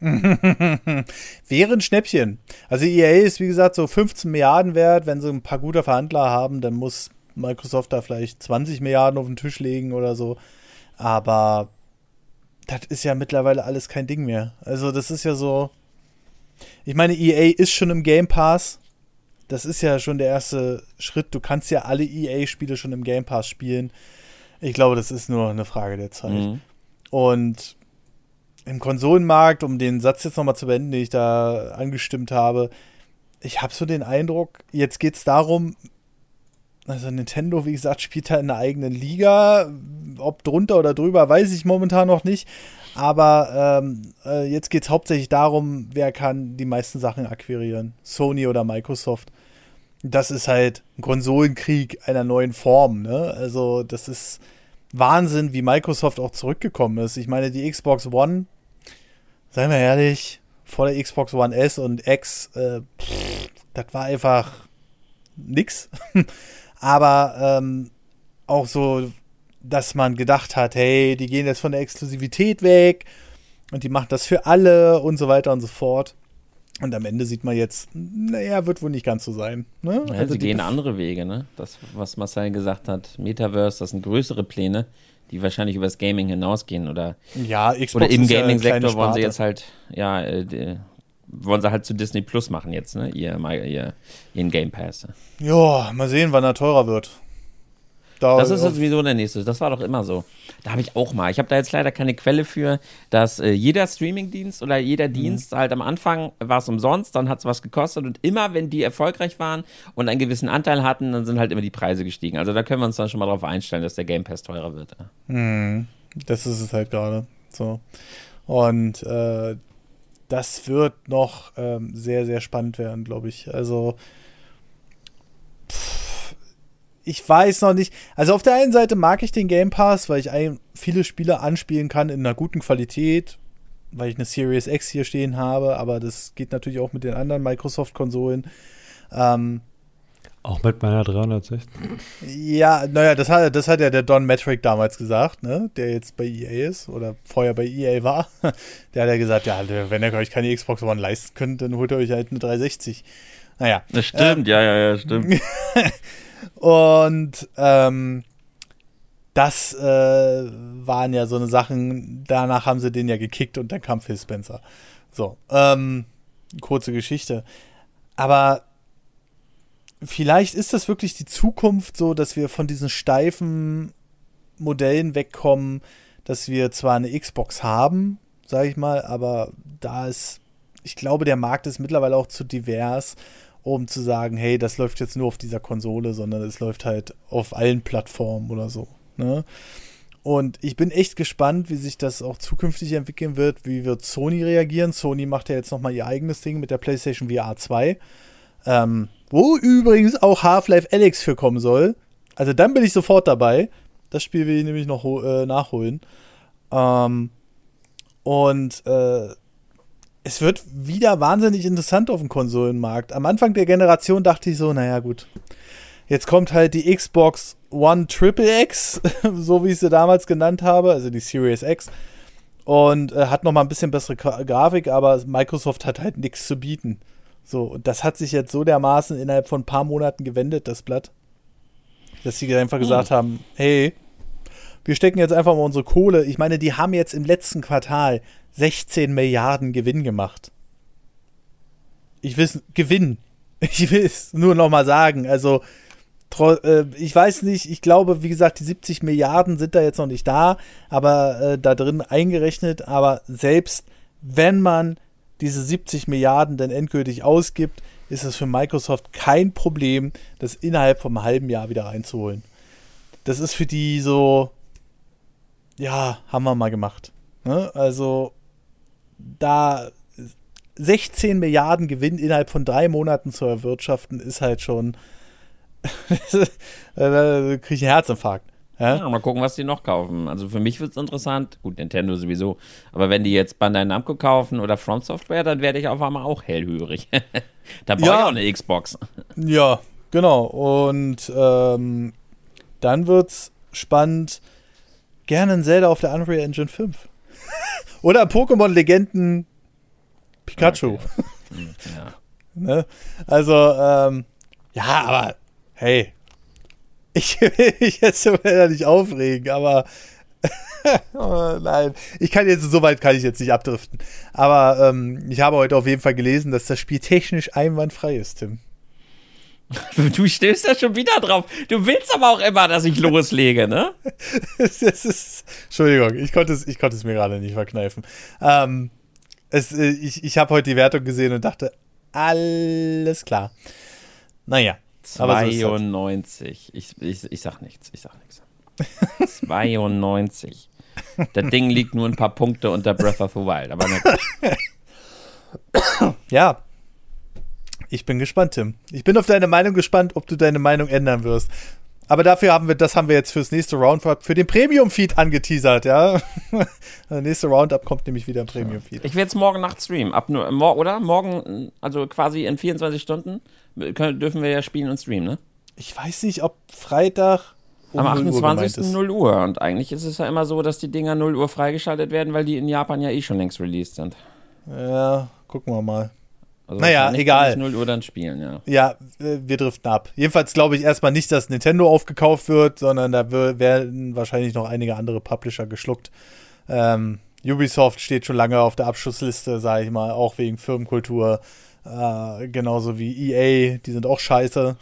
Wäre ein Schnäppchen. Also EA ist, wie gesagt, so 15 Milliarden wert. Wenn sie ein paar gute Verhandler haben, dann muss Microsoft da vielleicht 20 Milliarden auf den Tisch legen oder so. Aber das ist ja mittlerweile alles kein Ding mehr. Also das ist ja so. Ich meine, EA ist schon im Game Pass. Das ist ja schon der erste Schritt. Du kannst ja alle EA-Spiele schon im Game Pass spielen. Ich glaube, das ist nur eine Frage der Zeit. Mhm. Und im Konsolenmarkt, um den Satz jetzt nochmal zu beenden, den ich da angestimmt habe, ich habe so den Eindruck, jetzt geht es darum, also Nintendo, wie gesagt, spielt da in einer eigenen Liga. Ob drunter oder drüber, weiß ich momentan noch nicht. Aber ähm, äh, jetzt geht es hauptsächlich darum, wer kann die meisten Sachen akquirieren. Sony oder Microsoft. Das ist halt ein Konsolenkrieg einer neuen Form. Ne? Also das ist Wahnsinn, wie Microsoft auch zurückgekommen ist. Ich meine, die Xbox One, seien wir ehrlich, vor der Xbox One S und X, äh, pff, das war einfach nix. aber ähm, auch so, dass man gedacht hat, hey, die gehen jetzt von der Exklusivität weg und die machen das für alle und so weiter und so fort. Und am Ende sieht man jetzt, naja, wird wohl nicht ganz so sein. Ne? Ja, also sie gehen andere Wege, ne? Das, was Marcel gesagt hat, Metaverse, das sind größere Pläne, die wahrscheinlich über das Gaming hinausgehen. Oder, ja, Xbox oder im Gaming-Sektor wollen sie jetzt halt, ja, äh, wollen sie halt zu Disney Plus machen jetzt, ne? Ihr, ihr, ihren Game Pass. Ja, mal sehen, wann er teurer wird. Da das ist sowieso der nächste. Das war doch immer so. Da habe ich auch mal. Ich habe da jetzt leider keine Quelle für, dass äh, jeder Streamingdienst oder jeder mhm. Dienst halt am Anfang war es umsonst, dann hat es was gekostet und immer, wenn die erfolgreich waren und einen gewissen Anteil hatten, dann sind halt immer die Preise gestiegen. Also da können wir uns dann schon mal darauf einstellen, dass der Game Pass teurer wird. Mhm. Das ist es halt gerade. So. Und äh, das wird noch ähm, sehr, sehr spannend werden, glaube ich. Also ich weiß noch nicht. Also auf der einen Seite mag ich den Game Pass, weil ich ein, viele Spiele anspielen kann in einer guten Qualität, weil ich eine Series X hier stehen habe, aber das geht natürlich auch mit den anderen Microsoft-Konsolen. Ähm, auch mit meiner 360? Ja, naja, das hat, das hat ja der Don Metric damals gesagt, ne? der jetzt bei EA ist oder vorher bei EA war. Der hat ja gesagt, ja, wenn ihr euch keine Xbox One leisten könnt, dann holt ihr euch halt eine 360. Naja. Das stimmt, ähm, ja, ja, ja, stimmt. Und ähm, das äh, waren ja so eine Sachen, danach haben sie den ja gekickt und dann kam Phil Spencer. So, ähm, kurze Geschichte. Aber vielleicht ist das wirklich die Zukunft so, dass wir von diesen steifen Modellen wegkommen, dass wir zwar eine Xbox haben, sage ich mal, aber da ist, ich glaube, der Markt ist mittlerweile auch zu divers um zu sagen, hey, das läuft jetzt nur auf dieser Konsole, sondern es läuft halt auf allen Plattformen oder so. Ne? Und ich bin echt gespannt, wie sich das auch zukünftig entwickeln wird. Wie wird Sony reagieren? Sony macht ja jetzt nochmal ihr eigenes Ding mit der PlayStation VR 2. Ähm, wo übrigens auch Half-Life Alex für kommen soll. Also dann bin ich sofort dabei. Das Spiel will ich nämlich noch äh, nachholen. Ähm, und äh, es wird wieder wahnsinnig interessant auf dem Konsolenmarkt. Am Anfang der Generation dachte ich so, naja, gut. Jetzt kommt halt die Xbox One Triple X, so wie ich sie damals genannt habe, also die Series X. Und äh, hat nochmal ein bisschen bessere Grafik, aber Microsoft hat halt nichts zu bieten. So, und das hat sich jetzt so dermaßen innerhalb von ein paar Monaten gewendet, das Blatt, dass sie einfach gesagt hm. haben, hey, wir stecken jetzt einfach mal unsere Kohle. Ich meine, die haben jetzt im letzten Quartal 16 Milliarden Gewinn gemacht. Ich will Gewinn. Ich will es nur noch mal sagen. Also, äh, ich weiß nicht, ich glaube, wie gesagt, die 70 Milliarden sind da jetzt noch nicht da, aber äh, da drin eingerechnet. Aber selbst wenn man diese 70 Milliarden dann endgültig ausgibt, ist es für Microsoft kein Problem, das innerhalb vom halben Jahr wieder reinzuholen. Das ist für die so, ja, haben wir mal gemacht. Ne? Also, da 16 Milliarden Gewinn innerhalb von drei Monaten zu erwirtschaften, ist halt schon. da kriege ich einen Herzinfarkt. Ja? ja? mal gucken, was die noch kaufen. Also für mich wird es interessant. Gut, Nintendo sowieso. Aber wenn die jetzt Bandai Namco kaufen oder From Software, dann werde ich auf einmal auch hellhörig. da brauche ja. ich auch eine Xbox. Ja, genau. Und ähm, dann es spannend. Gerne ein Zelda auf der Unreal Engine 5. Oder Pokémon-Legenden Pikachu. Okay. Hm, ja. ne? Also, ähm, ja, aber hey, ich will mich jetzt nicht aufregen, aber oh, nein, ich kann jetzt, so weit kann ich jetzt nicht abdriften. Aber ähm, ich habe heute auf jeden Fall gelesen, dass das Spiel technisch einwandfrei ist, Tim. Du stößt da schon wieder drauf. Du willst aber auch immer, dass ich loslege, ne? es ist, Entschuldigung, ich konnte es, ich konnte es mir gerade nicht verkneifen. Ähm, es, äh, ich ich habe heute die Wertung gesehen und dachte, alles klar. Naja. 92. Halt. Ich, ich, ich sag nichts, ich sag nichts. 92. Das Ding liegt nur ein paar Punkte unter Breath of the Wild, aber Ja, ich bin gespannt, Tim. Ich bin auf deine Meinung gespannt, ob du deine Meinung ändern wirst. Aber dafür haben wir, das haben wir jetzt fürs nächste Roundup, für den Premium-Feed angeteasert, ja. Der nächste Roundup kommt nämlich wieder im Premium-Feed. Ich werde jetzt morgen Nacht streamen, ab nur, oder? Morgen, also quasi in 24 Stunden, können, dürfen wir ja spielen und streamen, ne? Ich weiß nicht, ob Freitag. Um Am 28. 0 Uhr. Und eigentlich ist es ja immer so, dass die Dinger 0 Uhr freigeschaltet werden, weil die in Japan ja eh schon längst released sind. Ja, gucken wir mal. Also naja, egal. 0 Uhr dann spielen, ja. Ja, äh, wir driften ab. Jedenfalls glaube ich erstmal nicht, dass Nintendo aufgekauft wird, sondern da werden wahrscheinlich noch einige andere Publisher geschluckt. Ähm, Ubisoft steht schon lange auf der Abschussliste, sage ich mal, auch wegen Firmenkultur. Äh, genauso wie EA, die sind auch scheiße.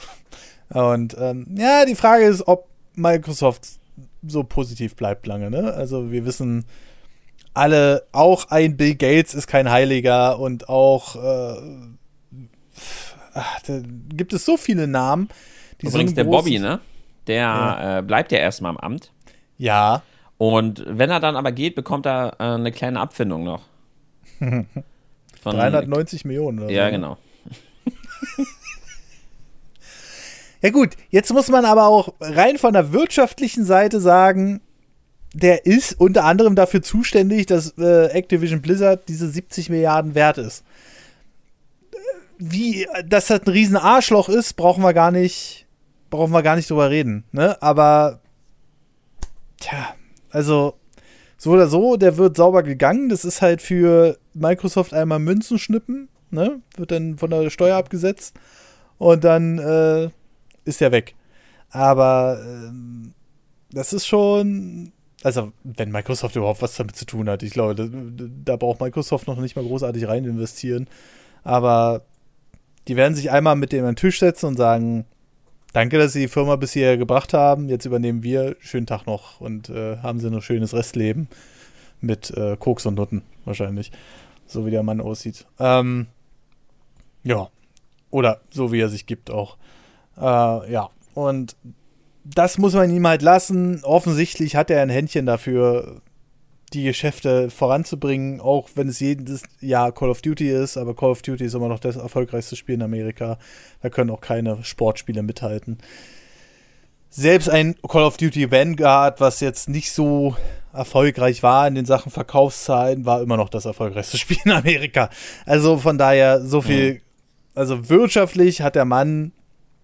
Und ähm, ja, die Frage ist, ob Microsoft so positiv bleibt lange. Ne? Also wir wissen alle, auch ein Bill Gates ist kein Heiliger und auch äh, ach, da gibt es so viele Namen. Die Übrigens der Bobby, ne? Der ja. äh, bleibt ja erstmal im Amt. Ja. Und wenn er dann aber geht, bekommt er äh, eine kleine Abfindung noch. Von 390 Millionen. Oder ja, so. genau. ja gut, jetzt muss man aber auch rein von der wirtschaftlichen Seite sagen, der ist unter anderem dafür zuständig, dass äh, Activision Blizzard diese 70 Milliarden wert ist. Wie, dass das ein riesen Arschloch ist, brauchen wir gar nicht, brauchen wir gar nicht drüber reden, ne? Aber, tja, also, so oder so, der wird sauber gegangen. Das ist halt für Microsoft einmal Münzen schnippen, ne? Wird dann von der Steuer abgesetzt und dann äh, ist er weg. Aber ähm, das ist schon also, wenn Microsoft überhaupt was damit zu tun hat. Ich glaube, da, da, braucht Microsoft noch nicht mal großartig rein investieren. Aber die werden sich einmal mit dem an den Tisch setzen und sagen: Danke, dass Sie die Firma bis hierher gebracht haben. Jetzt übernehmen wir. Schönen Tag noch und äh, haben Sie ein schönes Restleben mit äh, Koks und Nutten wahrscheinlich. So wie der Mann aussieht. Ähm, ja. Oder so wie er sich gibt auch. Äh, ja. Und das muss man ihm halt lassen. Offensichtlich hat er ein Händchen dafür, die Geschäfte voranzubringen, auch wenn es jedes Jahr Call of Duty ist, aber Call of Duty ist immer noch das erfolgreichste Spiel in Amerika. Da können auch keine Sportspiele mithalten. Selbst ein Call of Duty Vanguard, was jetzt nicht so erfolgreich war in den Sachen Verkaufszahlen, war immer noch das erfolgreichste Spiel in Amerika. Also von daher so viel, also wirtschaftlich hat der Mann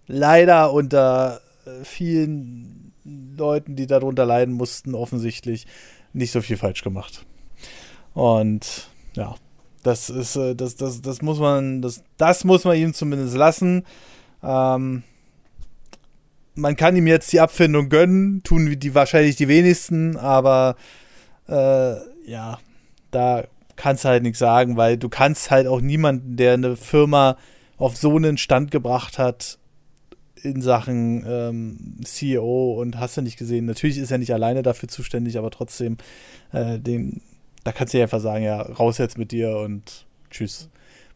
leider unter vielen Leuten, die darunter leiden mussten, offensichtlich nicht so viel falsch gemacht. Und ja, das ist, äh, das, das, das muss man, das, das muss man ihm zumindest lassen. Ähm, man kann ihm jetzt die Abfindung gönnen, tun die wahrscheinlich die wenigsten, aber äh, ja, da kannst du halt nichts sagen, weil du kannst halt auch niemanden, der eine Firma auf so einen Stand gebracht hat, in Sachen ähm, CEO und hast du nicht gesehen. Natürlich ist er nicht alleine dafür zuständig, aber trotzdem, äh, den, da kannst du ja einfach sagen, ja, raus jetzt mit dir und tschüss.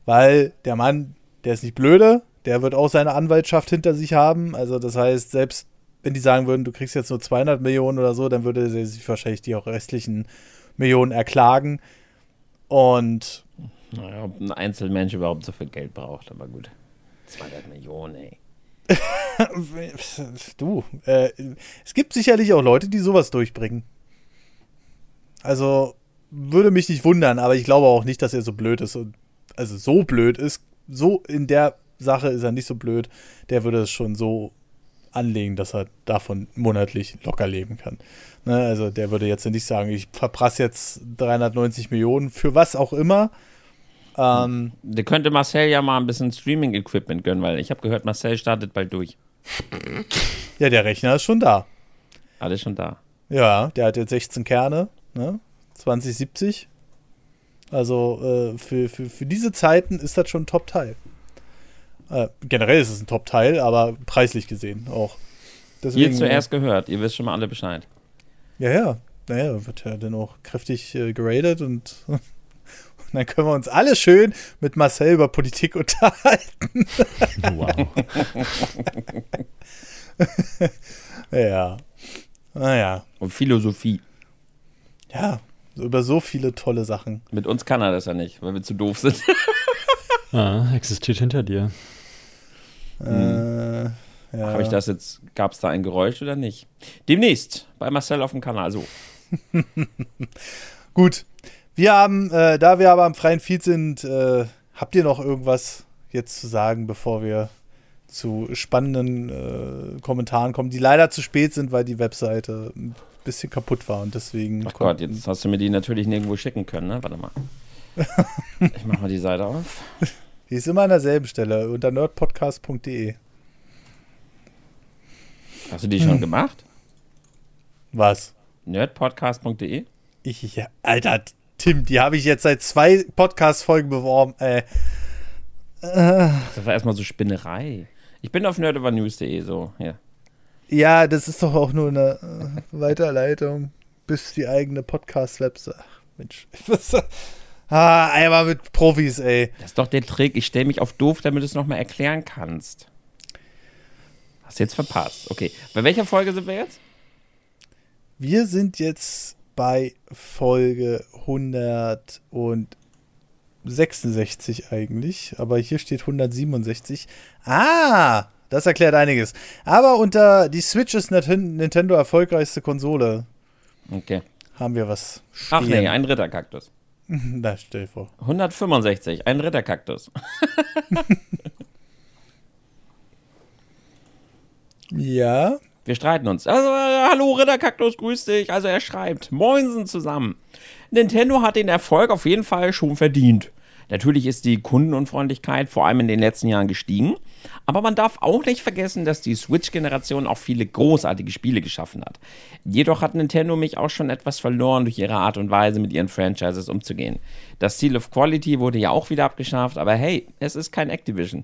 Weil der Mann, der ist nicht blöde, der wird auch seine Anwaltschaft hinter sich haben. Also das heißt, selbst wenn die sagen würden, du kriegst jetzt nur 200 Millionen oder so, dann würde er sich wahrscheinlich die auch restlichen Millionen erklagen. Und naja, ob ein Einzelmensch überhaupt so viel Geld braucht, aber gut. 200 Millionen, ey. du, äh, es gibt sicherlich auch Leute, die sowas durchbringen. Also würde mich nicht wundern, aber ich glaube auch nicht, dass er so blöd ist. Und, also so blöd ist, so in der Sache ist er nicht so blöd. Der würde es schon so anlegen, dass er davon monatlich locker leben kann. Ne, also der würde jetzt nicht sagen, ich verprasse jetzt 390 Millionen für was auch immer ähm, Der könnte Marcel ja mal ein bisschen Streaming-Equipment gönnen, weil ich habe gehört, Marcel startet bald durch. Ja, der Rechner ist schon da. Alles schon da. Ja, der hat jetzt 16 Kerne, ne? 2070. Also äh, für, für, für diese Zeiten ist das schon ein Top-Teil. Äh, generell ist es ein Top-Teil, aber preislich gesehen auch. Deswegen, ihr zuerst gehört, ihr wisst schon mal alle Bescheid. Ja, ja. Naja, wird ja dann auch kräftig äh, geradet und Und dann können wir uns alle schön mit Marcel über Politik unterhalten. Wow. ja. Naja. Und Philosophie. Ja, über so viele tolle Sachen. Mit uns kann er das ja nicht, weil wir zu doof sind. ah, existiert hinter dir. Äh, ja. Habe ich das jetzt, gab es da ein Geräusch oder nicht? Demnächst bei Marcel auf dem Kanal, so. Gut, wir haben, äh, da wir aber am freien Feed sind, äh, habt ihr noch irgendwas jetzt zu sagen, bevor wir zu spannenden äh, Kommentaren kommen, die leider zu spät sind, weil die Webseite ein bisschen kaputt war und deswegen. Ach Gott, jetzt hast du mir die natürlich nirgendwo schicken können, ne? Warte mal. ich mach mal die Seite auf. Die ist immer an derselben Stelle, unter nerdpodcast.de. Hast du die schon hm. gemacht? Was? Nerdpodcast.de? Ich, ja, Alter, Tim, die habe ich jetzt seit zwei Podcast-Folgen beworben. Äh. Das war erstmal so Spinnerei. Ich bin auf nerdovernews.de so, ja. Ja, das ist doch auch nur eine äh, Weiterleitung bis die eigene Podcast-Webseite. Mensch. ah, einmal mit Profis, ey. Das ist doch der Trick. Ich stelle mich auf doof, damit du es nochmal erklären kannst. Hast du jetzt verpasst. Okay. Bei welcher Folge sind wir jetzt? Wir sind jetzt bei Folge 166 eigentlich, aber hier steht 167. Ah, das erklärt einiges. Aber unter die Switch ist Nintendo erfolgreichste Konsole. Okay. Haben wir was stehen. Ach nee, ein Ritterkaktus. Na, stell vor. 165, ein Ritterkaktus. ja. Wir streiten uns. Also, äh, hallo Ritterkaktus, grüß dich. Also er schreibt, Moinsen zusammen. Nintendo hat den Erfolg auf jeden Fall schon verdient. Natürlich ist die Kundenunfreundlichkeit vor allem in den letzten Jahren gestiegen. Aber man darf auch nicht vergessen, dass die Switch-Generation auch viele großartige Spiele geschaffen hat. Jedoch hat Nintendo mich auch schon etwas verloren durch ihre Art und Weise, mit ihren Franchises umzugehen. Das Seal of Quality wurde ja auch wieder abgeschafft, aber hey, es ist kein Activision.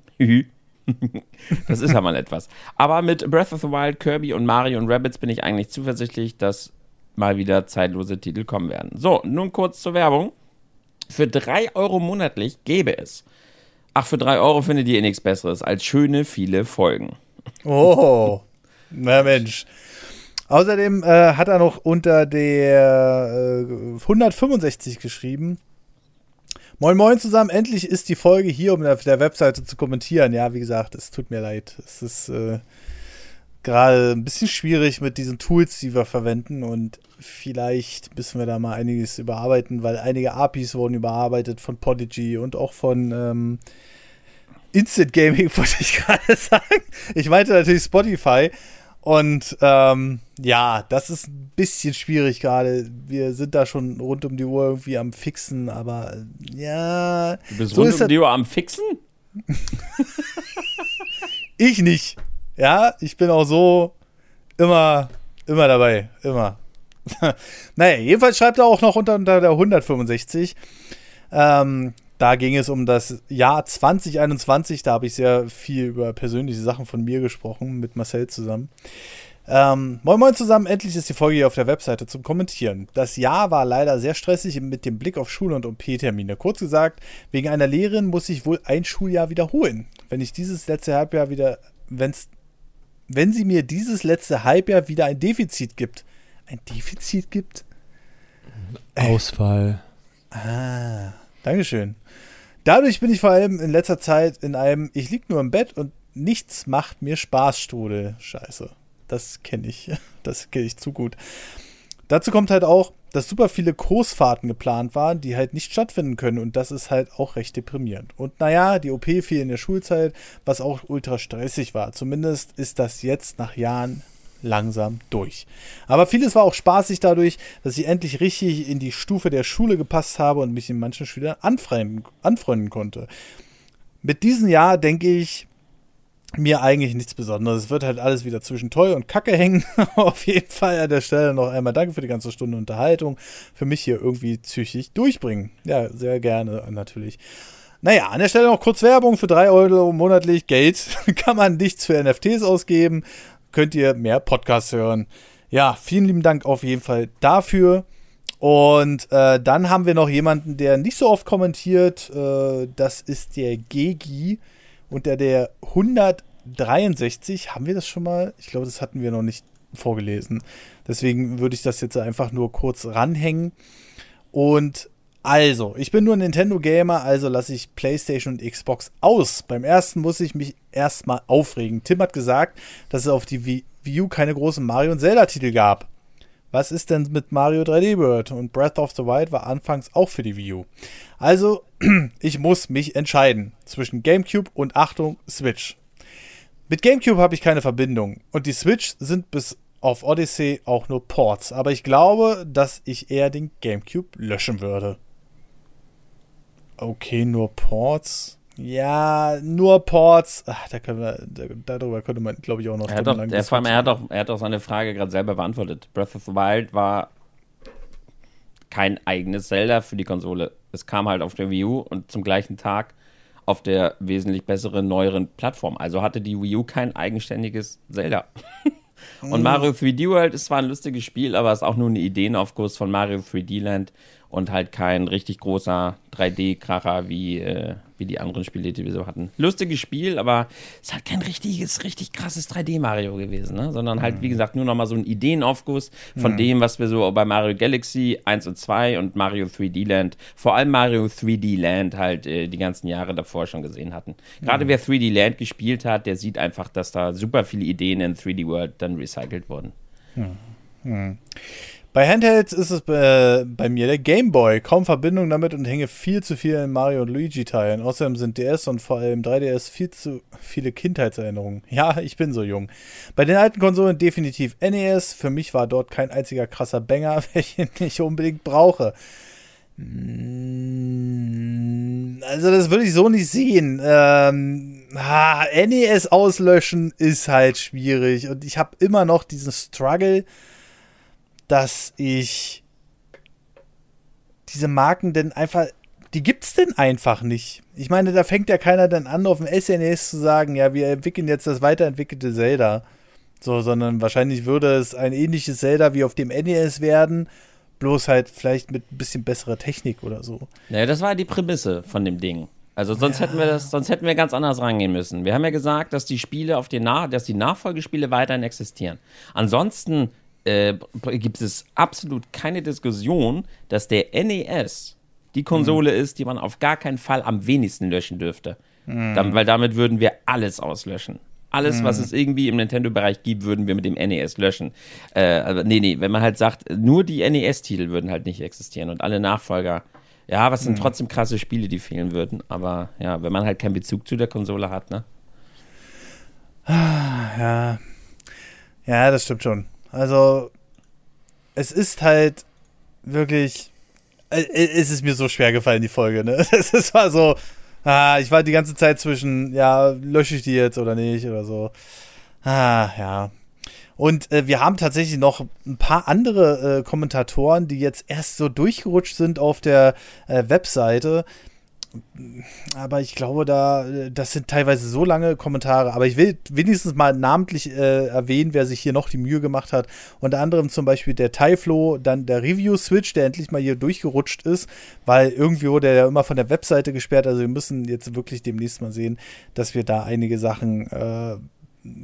das ist ja mal etwas. Aber mit Breath of the Wild, Kirby und Mario und Rabbits bin ich eigentlich zuversichtlich, dass mal wieder zeitlose Titel kommen werden. So, nun kurz zur Werbung. Für 3 Euro monatlich gäbe es. Ach, für 3 Euro findet ihr eh nichts Besseres als schöne, viele Folgen. Oh, na Mensch. Außerdem äh, hat er noch unter der äh, 165 geschrieben. Moin Moin zusammen, endlich ist die Folge hier, um auf der Webseite zu kommentieren. Ja, wie gesagt, es tut mir leid. Es ist äh, gerade ein bisschen schwierig mit diesen Tools, die wir verwenden und vielleicht müssen wir da mal einiges überarbeiten, weil einige APIs wurden überarbeitet von Podigy und auch von ähm, Instant Gaming, wollte ich gerade sagen. Ich meinte natürlich Spotify. Und ähm, ja, das ist ein bisschen schwierig gerade. Wir sind da schon rund um die Uhr irgendwie am Fixen, aber äh, ja. Du bist so rund um die Uhr am Fixen? ich nicht. Ja, ich bin auch so immer, immer dabei. Immer. naja, jedenfalls schreibt er auch noch unter, unter der 165. Ähm, da ging es um das Jahr 2021. Da habe ich sehr viel über persönliche Sachen von mir gesprochen, mit Marcel zusammen. Ähm, moin Moin zusammen, endlich ist die Folge hier auf der Webseite zum Kommentieren. Das Jahr war leider sehr stressig mit dem Blick auf Schule und OP-Termine. Kurz gesagt, wegen einer Lehrerin muss ich wohl ein Schuljahr wiederholen. Wenn ich dieses letzte Halbjahr wieder, wenn's, wenn sie mir dieses letzte Halbjahr wieder ein Defizit gibt. Ein Defizit gibt? Ausfall. Ah, Dankeschön. Dadurch bin ich vor allem in letzter Zeit in einem Ich lieg nur im Bett und nichts macht mir Spaß Strudel. Scheiße. Das kenne ich. Das kenne ich zu gut. Dazu kommt halt auch, dass super viele Großfahrten geplant waren, die halt nicht stattfinden können. Und das ist halt auch recht deprimierend. Und naja, die OP fiel in der Schulzeit, was auch ultra stressig war. Zumindest ist das jetzt nach Jahren langsam durch. Aber vieles war auch spaßig dadurch, dass ich endlich richtig in die Stufe der Schule gepasst habe und mich in manchen Schülern anfreunden, konnte. Mit diesem Jahr denke ich mir eigentlich nichts Besonderes. Es wird halt alles wieder zwischen toll und Kacke hängen. Auf jeden Fall an der Stelle noch einmal danke für die ganze Stunde Unterhaltung. Für mich hier irgendwie psychisch durchbringen. Ja, sehr gerne natürlich. Naja, an der Stelle noch kurz Werbung für 3 Euro monatlich Geld. Kann man nichts für NFTs ausgeben könnt ihr mehr Podcasts hören. Ja, vielen lieben Dank auf jeden Fall dafür. Und äh, dann haben wir noch jemanden, der nicht so oft kommentiert. Äh, das ist der Gegi. Unter der 163 haben wir das schon mal. Ich glaube, das hatten wir noch nicht vorgelesen. Deswegen würde ich das jetzt einfach nur kurz ranhängen. Und also, ich bin nur ein Nintendo-Gamer, also lasse ich PlayStation und Xbox aus. Beim ersten muss ich mich erstmal aufregen. Tim hat gesagt, dass es auf die Wii U keine großen Mario- und Zelda-Titel gab. Was ist denn mit Mario 3D World? Und Breath of the Wild war anfangs auch für die Wii U. Also, ich muss mich entscheiden zwischen GameCube und Achtung, Switch. Mit GameCube habe ich keine Verbindung und die Switch sind bis auf Odyssey auch nur Ports, aber ich glaube, dass ich eher den GameCube löschen würde. Okay, nur Ports. Ja, nur Ports. Ach, da können wir, darüber könnte man, glaube ich, auch noch er hat, doch, er, vor allem, er, hat auch, er hat auch seine Frage gerade selber beantwortet. Breath of the Wild war kein eigenes Zelda für die Konsole. Es kam halt auf der Wii U und zum gleichen Tag auf der wesentlich besseren, neueren Plattform. Also hatte die Wii U kein eigenständiges Zelda. und Mario 3D World ist zwar ein lustiges Spiel, aber es ist auch nur eine Ideenaufguss von Mario 3D Land und halt kein richtig großer 3D-Kracher wie, äh, wie die anderen Spiele, die wir so hatten. Lustiges Spiel, aber es ist halt kein richtiges, richtig krasses 3D-Mario gewesen, ne? sondern halt, wie mhm. gesagt, nur nochmal so ein Ideenaufguss von mhm. dem, was wir so bei Mario Galaxy 1 und 2 und Mario 3D Land, vor allem Mario 3D Land halt äh, die ganzen Jahre davor schon gesehen hatten. Gerade mhm. wer 3D Land gespielt hat, der sieht einfach, dass da super viele Ideen in 3D World dann recycelt wurden. Mhm. Bei Handhelds ist es bei, bei, mir der Game Boy. Kaum Verbindung damit und hänge viel zu viel in Mario und Luigi-Teilen. Außerdem sind DS und vor allem 3DS viel zu viele Kindheitserinnerungen. Ja, ich bin so jung. Bei den alten Konsolen definitiv NES. Für mich war dort kein einziger krasser Banger, welchen ich unbedingt brauche. Mm, also, das würde ich so nicht sehen. Ähm, ah, NES auslöschen ist halt schwierig. Und ich habe immer noch diesen Struggle dass ich diese Marken denn einfach, die gibt's denn einfach nicht. Ich meine, da fängt ja keiner dann an, auf dem SNES zu sagen, ja, wir entwickeln jetzt das weiterentwickelte Zelda. So, sondern wahrscheinlich würde es ein ähnliches Zelda wie auf dem NES werden, bloß halt vielleicht mit ein bisschen besserer Technik oder so. Ja, das war die Prämisse von dem Ding. Also sonst ja. hätten wir das, sonst hätten wir ganz anders rangehen müssen. Wir haben ja gesagt, dass die Spiele auf den Nach dass die Nachfolgespiele weiterhin existieren. Ansonsten äh, gibt es absolut keine Diskussion, dass der NES die Konsole mhm. ist, die man auf gar keinen Fall am wenigsten löschen dürfte. Mhm. Dann, weil damit würden wir alles auslöschen. Alles, mhm. was es irgendwie im Nintendo-Bereich gibt, würden wir mit dem NES löschen. Äh, also, nee, nee, wenn man halt sagt, nur die NES-Titel würden halt nicht existieren und alle Nachfolger. Ja, was sind mhm. trotzdem krasse Spiele, die fehlen würden. Aber ja, wenn man halt keinen Bezug zu der Konsole hat, ne? Ja. Ja, das stimmt schon. Also, es ist halt wirklich. Äh, es ist mir so schwer gefallen, die Folge, ne? Es war so. Ah, ich war die ganze Zeit zwischen, ja, lösche ich die jetzt oder nicht oder so. Ah, ja. Und äh, wir haben tatsächlich noch ein paar andere äh, Kommentatoren, die jetzt erst so durchgerutscht sind auf der äh, Webseite aber ich glaube, da, das sind teilweise so lange Kommentare. Aber ich will wenigstens mal namentlich äh, erwähnen, wer sich hier noch die Mühe gemacht hat. Unter anderem zum Beispiel der Tyflo, dann der Review-Switch, der endlich mal hier durchgerutscht ist, weil irgendwie wurde er ja immer von der Webseite gesperrt. Also wir müssen jetzt wirklich demnächst mal sehen, dass wir da einige Sachen, äh,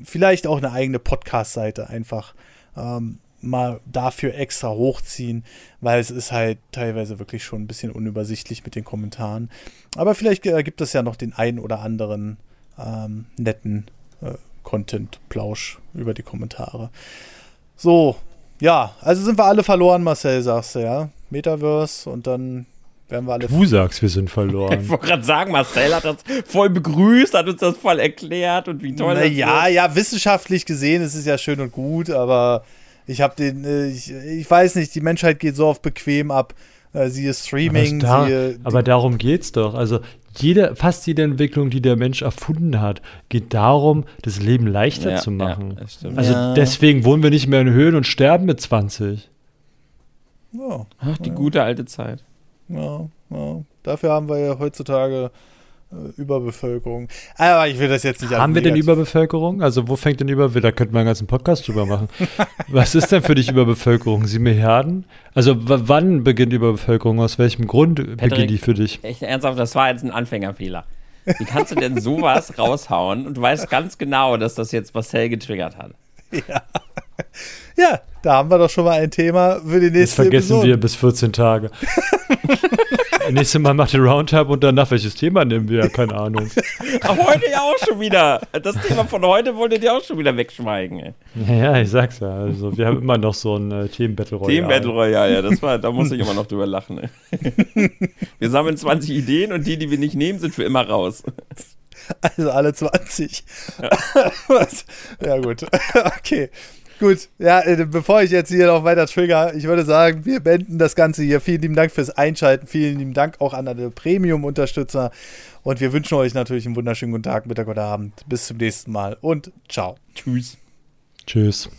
vielleicht auch eine eigene Podcast-Seite einfach ähm, mal dafür extra hochziehen, weil es ist halt teilweise wirklich schon ein bisschen unübersichtlich mit den Kommentaren. Aber vielleicht äh, gibt es ja noch den einen oder anderen ähm, netten äh, Content-Plausch über die Kommentare. So, ja, also sind wir alle verloren, Marcel, sagst du, ja? Metaverse und dann werden wir alle. Du sagst, wir sind verloren. Ich wollte gerade sagen, Marcel hat das voll begrüßt, hat uns das voll erklärt und wie toll Na, das ist. Ja, ja, wissenschaftlich gesehen ist es ja schön und gut, aber ich habe den, äh, ich, ich weiß nicht, die Menschheit geht so auf bequem ab. Äh, siehe Streaming, aber, da, siehe, aber darum geht's doch. Also jede, fast jede Entwicklung, die der Mensch erfunden hat, geht darum, das Leben leichter ja, zu machen. Ja, also ja. deswegen wohnen wir nicht mehr in Höhlen und sterben mit 20. Ja, Ach, die gute alte Zeit. Ja, ja. Dafür haben wir ja heutzutage äh, Überbevölkerung. Aber ich will das jetzt nicht Haben wir denn Überbevölkerung? Also wo fängt denn Überbevölkerung? Da könnten wir einen ganzen Podcast drüber machen. Was ist denn für dich Überbevölkerung? Sieben Milliarden? Also wann beginnt Überbevölkerung? Aus welchem Grund Patrick, beginnt die für dich? Echt ernsthaft, das war jetzt ein Anfängerfehler. Wie kannst du denn sowas raushauen und du weißt ganz genau, dass das jetzt Marcel getriggert hat? Ja. Ja, da haben wir doch schon mal ein Thema für die nächste Das vergessen Episode. wir bis 14 Tage. Nächstes Mal macht ihr Roundtable und danach welches Thema nehmen wir? Keine Ahnung. Aber heute ja auch schon wieder. Das Thema von heute wolltet ihr auch schon wieder wegschweigen. Ey. Ja, ja, ich sag's ja. Also wir haben immer noch so ein äh, Themen-Battle Royale. Themen-Battle Royale, ja. Das war, da muss ich immer noch drüber lachen. Ey. Wir sammeln 20 Ideen und die, die wir nicht nehmen, sind für immer raus. Also alle 20. Ja, ja gut. Okay. Gut, ja, äh, bevor ich jetzt hier noch weiter trigger, ich würde sagen, wir beenden das Ganze hier. Vielen lieben Dank fürs Einschalten. Vielen lieben Dank auch an alle Premium-Unterstützer. Und wir wünschen euch natürlich einen wunderschönen guten Tag, Mittag oder Abend. Bis zum nächsten Mal und ciao. Tschüss. Tschüss.